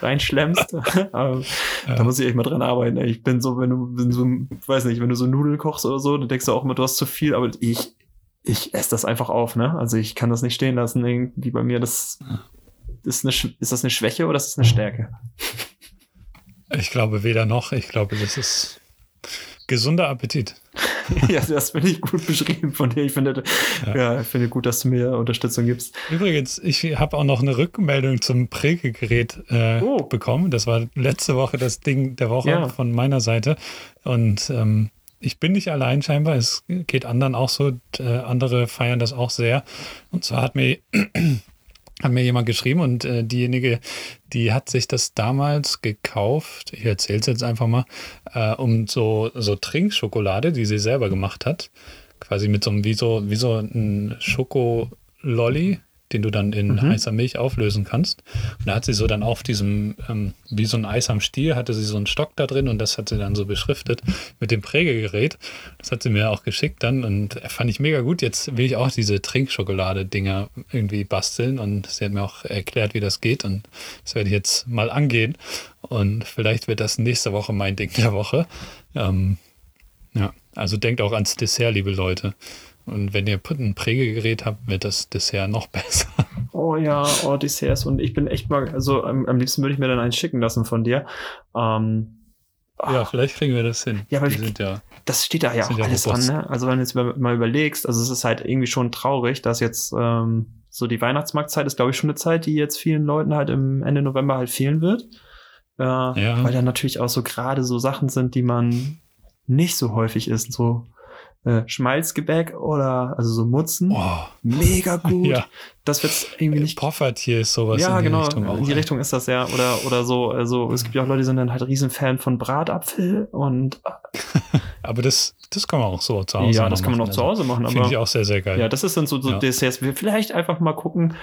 reinschlemmst. ja. Da muss ich echt mal dran arbeiten. Ich bin so, wenn du, wenn so, weiß nicht, wenn du so Nudeln kochst oder so, dann denkst du auch immer, du hast zu viel, aber ich, ich esse das einfach auf, ne? Also ich kann das nicht stehen lassen, irgendwie bei mir, das ist eine, ist das eine Schwäche oder ist das eine Stärke? Ich glaube weder noch. Ich glaube, das ist Gesunder Appetit. ja, das finde ich gut beschrieben von dir. Ich finde, ja. ja. ich finde gut, dass du mir Unterstützung gibst. Übrigens, ich habe auch noch eine Rückmeldung zum Prägegerät äh, oh. bekommen. Das war letzte Woche das Ding der Woche ja. von meiner Seite. Und ähm, ich bin nicht allein scheinbar. Es geht anderen auch so. Äh, andere feiern das auch sehr. Und zwar hat mir hat mir jemand geschrieben und äh, diejenige, die hat sich das damals gekauft, ich erzähle es jetzt einfach mal, äh, um so, so Trinkschokolade, die sie selber gemacht hat, quasi mit so einem, wie so, wie so ein Schokololli, den du dann in Mhm. heißer Milch auflösen kannst. Und da hat sie so dann auf diesem, ähm, wie so ein Eis am Stiel, hatte sie so einen Stock da drin und das hat sie dann so beschriftet mit dem Prägegerät. Das hat sie mir auch geschickt dann und fand ich mega gut. Jetzt will ich auch diese Trinkschokolade-Dinger irgendwie basteln und sie hat mir auch erklärt, wie das geht und das werde ich jetzt mal angehen und vielleicht wird das nächste Woche mein Ding der Woche. Ähm, ja, also denkt auch ans Dessert, liebe Leute. Und wenn ihr ein Prägegerät habt, wird das Dessert noch besser. Oh ja, oh, Desserts. Und ich bin echt mal, also am, am liebsten würde ich mir dann eins schicken lassen von dir. Ähm, Ja, vielleicht kriegen wir das hin. Ja, aber sind ja. das steht da ja auch ja alles dran, ne? Also wenn du jetzt mal überlegst, also es ist halt irgendwie schon traurig, dass jetzt ähm, so die Weihnachtsmarktzeit ist, glaube ich, schon eine Zeit, die jetzt vielen Leuten halt im Ende November halt fehlen wird. Äh, Ja. Weil da natürlich auch so gerade so Sachen sind, die man nicht so häufig isst, so äh, Schmalzgebäck oder also so Mutzen. Oh, Mega gut. ja. Das wird irgendwie nicht Poffertier ist sowas ja, in die genau, Richtung auch. in die. Richtung ist das ja. Oder, oder so, also es gibt ja auch Leute, die sind dann halt Riesenfan von Bratapfel und Aber das, das kann man auch so zu Hause ja, das kann man auch machen. zu Hause machen, Also, Finde aber ich auch sehr, sehr geil. ja, das ist dann so, so Ja. Desserts. Wir vielleicht einfach mal gucken.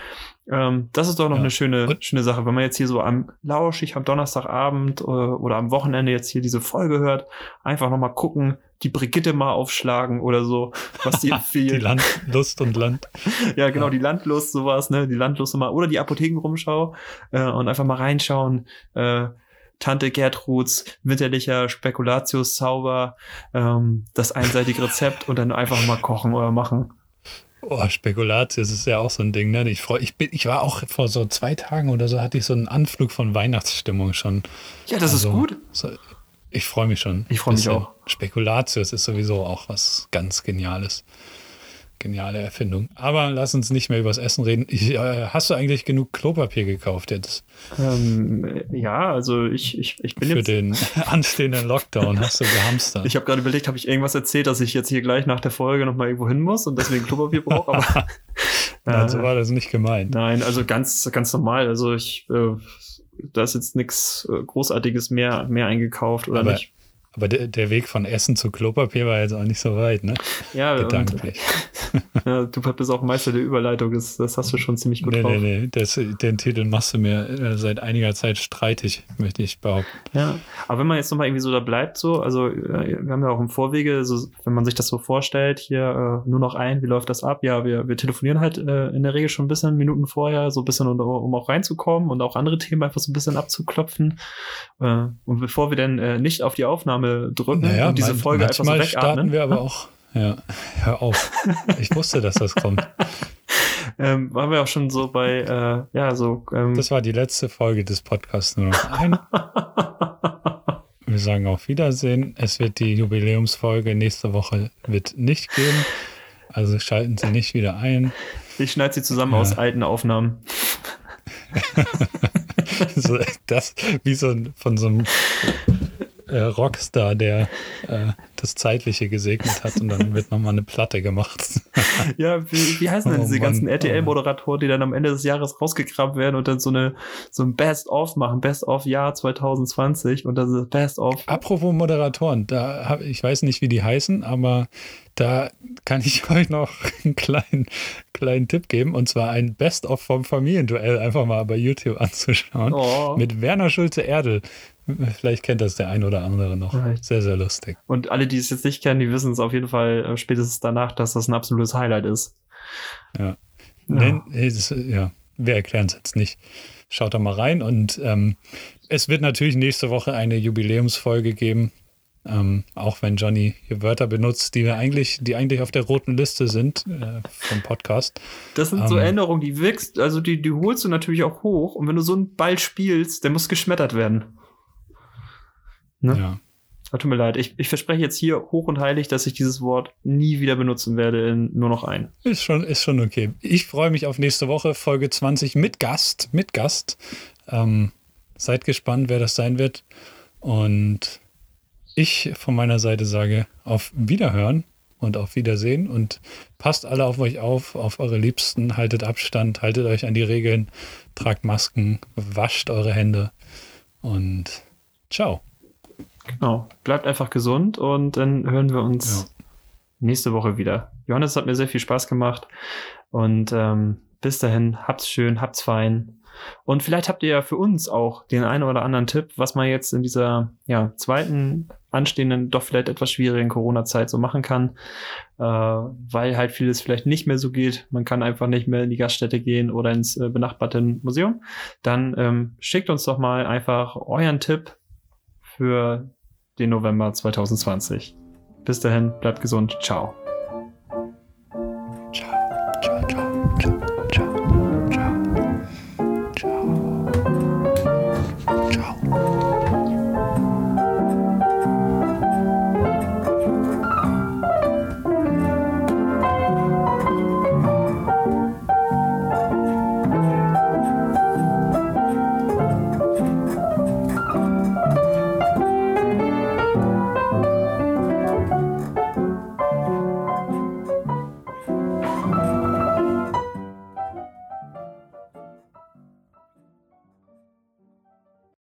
Ähm, das ist doch noch Ja. eine schöne, Und- schöne Sache, wenn man jetzt hier so am lauschig am Donnerstagabend äh, oder am Wochenende jetzt hier diese Folge hört, einfach noch mal gucken, die Brigitte mal aufschlagen oder so, was die die empfiehlt. Land, Lust und Land. Ja, genau, Ja. die Landlust, sowas, ne? Die Landlust mal. Oder die Apothekenrumschau äh, und einfach mal reinschauen. Äh, Tante Gertruds winterlicher Spekulatius-Zauber, ähm, das einseitige Rezept und dann einfach mal kochen oder machen. Oh, Spekulatius ist ja auch so ein Ding, ne? Ich freu, ich bin, ich war auch vor so zwei Tagen oder so, hatte ich so einen Anflug von Weihnachtsstimmung schon. Ja, das Also, ist gut. So, ich freue mich schon. Ich freu mich auch. Spekulatius ist sowieso auch was ganz Geniales. Geniale Erfindung. Aber lass uns nicht mehr übers Essen reden. Ich, äh, hast du eigentlich genug Klopapier gekauft jetzt Ähm, äh, ja, also ich, ich, ich bin für jetzt. den anstehenden Lockdown? Hast du gehamstert? Ich habe gerade überlegt, habe ich irgendwas erzählt, dass ich jetzt hier gleich nach der Folge noch mal irgendwo hin muss und deswegen Klopapier brauche, aber Nein, so äh, war das nicht gemeint. Nein, also ganz, ganz normal. Also ich, äh, da ist jetzt nichts äh, Großartiges mehr, mehr eingekauft oder Aber- nicht. Aber der, der Weg von Essen zu Klopapier war jetzt auch nicht so weit, ne? Ja, und, Gedanklich. ja, du bist auch Meister der Überleitung. Das, das hast du schon ziemlich gut Nee, drauf. nee, nee. Das, den Titel machst du mir äh, seit einiger Zeit streitig, möchte ich behaupten. Ja, aber wenn man jetzt nochmal irgendwie so da bleibt, so, also äh, wir haben ja auch im Vorwege, so, wenn man sich das so vorstellt, hier äh, nur noch ein, wie läuft das ab? Ja, wir, wir telefonieren halt in der Regel schon ein bisschen Minuten vorher, so ein bisschen, um, um auch reinzukommen und auch andere Themen einfach so ein bisschen abzuklopfen. Und bevor wir dann nicht auf die Aufnahme drücken Naja, und diese man- Folge einfach so wegatmen, starten wir aber auch. Ja, hör auf. Ich wusste, dass das kommt. ähm, waren wir auch schon so bei, äh, ja, so, ähm, Das war die letzte Folge des Podcasts nur noch ein. Wir sagen auf Wiedersehen. Es wird die Jubiläumsfolge nächste Woche wird nicht geben. Also schalten Sie nicht wieder ein. ich schneide sie zusammen Ja. aus alten Aufnahmen. so, das wie so ein, von so einem äh, Rockstar, der äh, das Zeitliche gesegnet hat und dann wird nochmal eine Platte gemacht. Ja, wie, wie heißen denn Oh diese Mann, ganzen oh. RTL-Moderatoren, die dann am Ende des Jahres rausgekramt werden und dann so eine so ein Best-of machen, Best-of Jahr 2020 und das ist Best-of. Apropos Moderatoren, da hab, ich weiß nicht, wie die heißen, aber da kann ich euch noch einen kleinen, kleinen Tipp geben und zwar ein Best-of vom Familienduell einfach mal bei YouTube anzuschauen. Oh. Mit Werner Schulze-Erdel. Vielleicht kennt das der ein oder andere noch. Right. Sehr, sehr lustig. Und alle, die es jetzt nicht kennen, die wissen es auf jeden Fall äh, spätestens danach, dass das ein absolutes Highlight ist. Ja. Ja. Nee, das, ja, wir erklären es jetzt nicht. Schaut da mal rein und ähm, es wird natürlich nächste Woche eine Jubiläumsfolge geben. Ähm, auch wenn Johnny hier Wörter benutzt, die wir eigentlich, die eigentlich auf der roten Liste sind äh, vom Podcast. Das sind so Ähm. Änderungen, die wirkst, also die, die holst du natürlich auch hoch und wenn du so einen Ball spielst, der muss geschmettert werden. Ne? Ja. Ah, Tut mir leid, ich, ich verspreche jetzt hier hoch und heilig, dass ich dieses Wort nie wieder benutzen werde, in nur noch ein. Ist schon, ist schon okay. Ich freue mich auf nächste Woche, Folge 20 mit Gast, mit Gast. Ähm, seid gespannt, wer das sein wird. Und ich von meiner Seite sage auf Wiederhören und auf Wiedersehen und passt alle auf euch auf, auf eure Liebsten, haltet Abstand, haltet euch an die Regeln, tragt Masken, wascht eure Hände und ciao. Genau. Bleibt einfach gesund und dann hören wir uns nächste Woche wieder. Johannes hat mir sehr viel Spaß gemacht und ähm, Bis dahin, habt's schön, habt's fein. Und vielleicht habt ihr ja für uns auch den einen oder anderen Tipp, was man jetzt in dieser ja, zweiten anstehenden, doch vielleicht etwas schwierigen Corona-Zeit so machen kann, äh, weil halt vieles vielleicht nicht mehr so geht. Man kann einfach nicht mehr in die Gaststätte gehen oder ins äh, benachbarte Museum. Dann ähm, schickt uns doch mal einfach euren Tipp für den November 2020. Bis dahin, bleibt gesund. Ciao.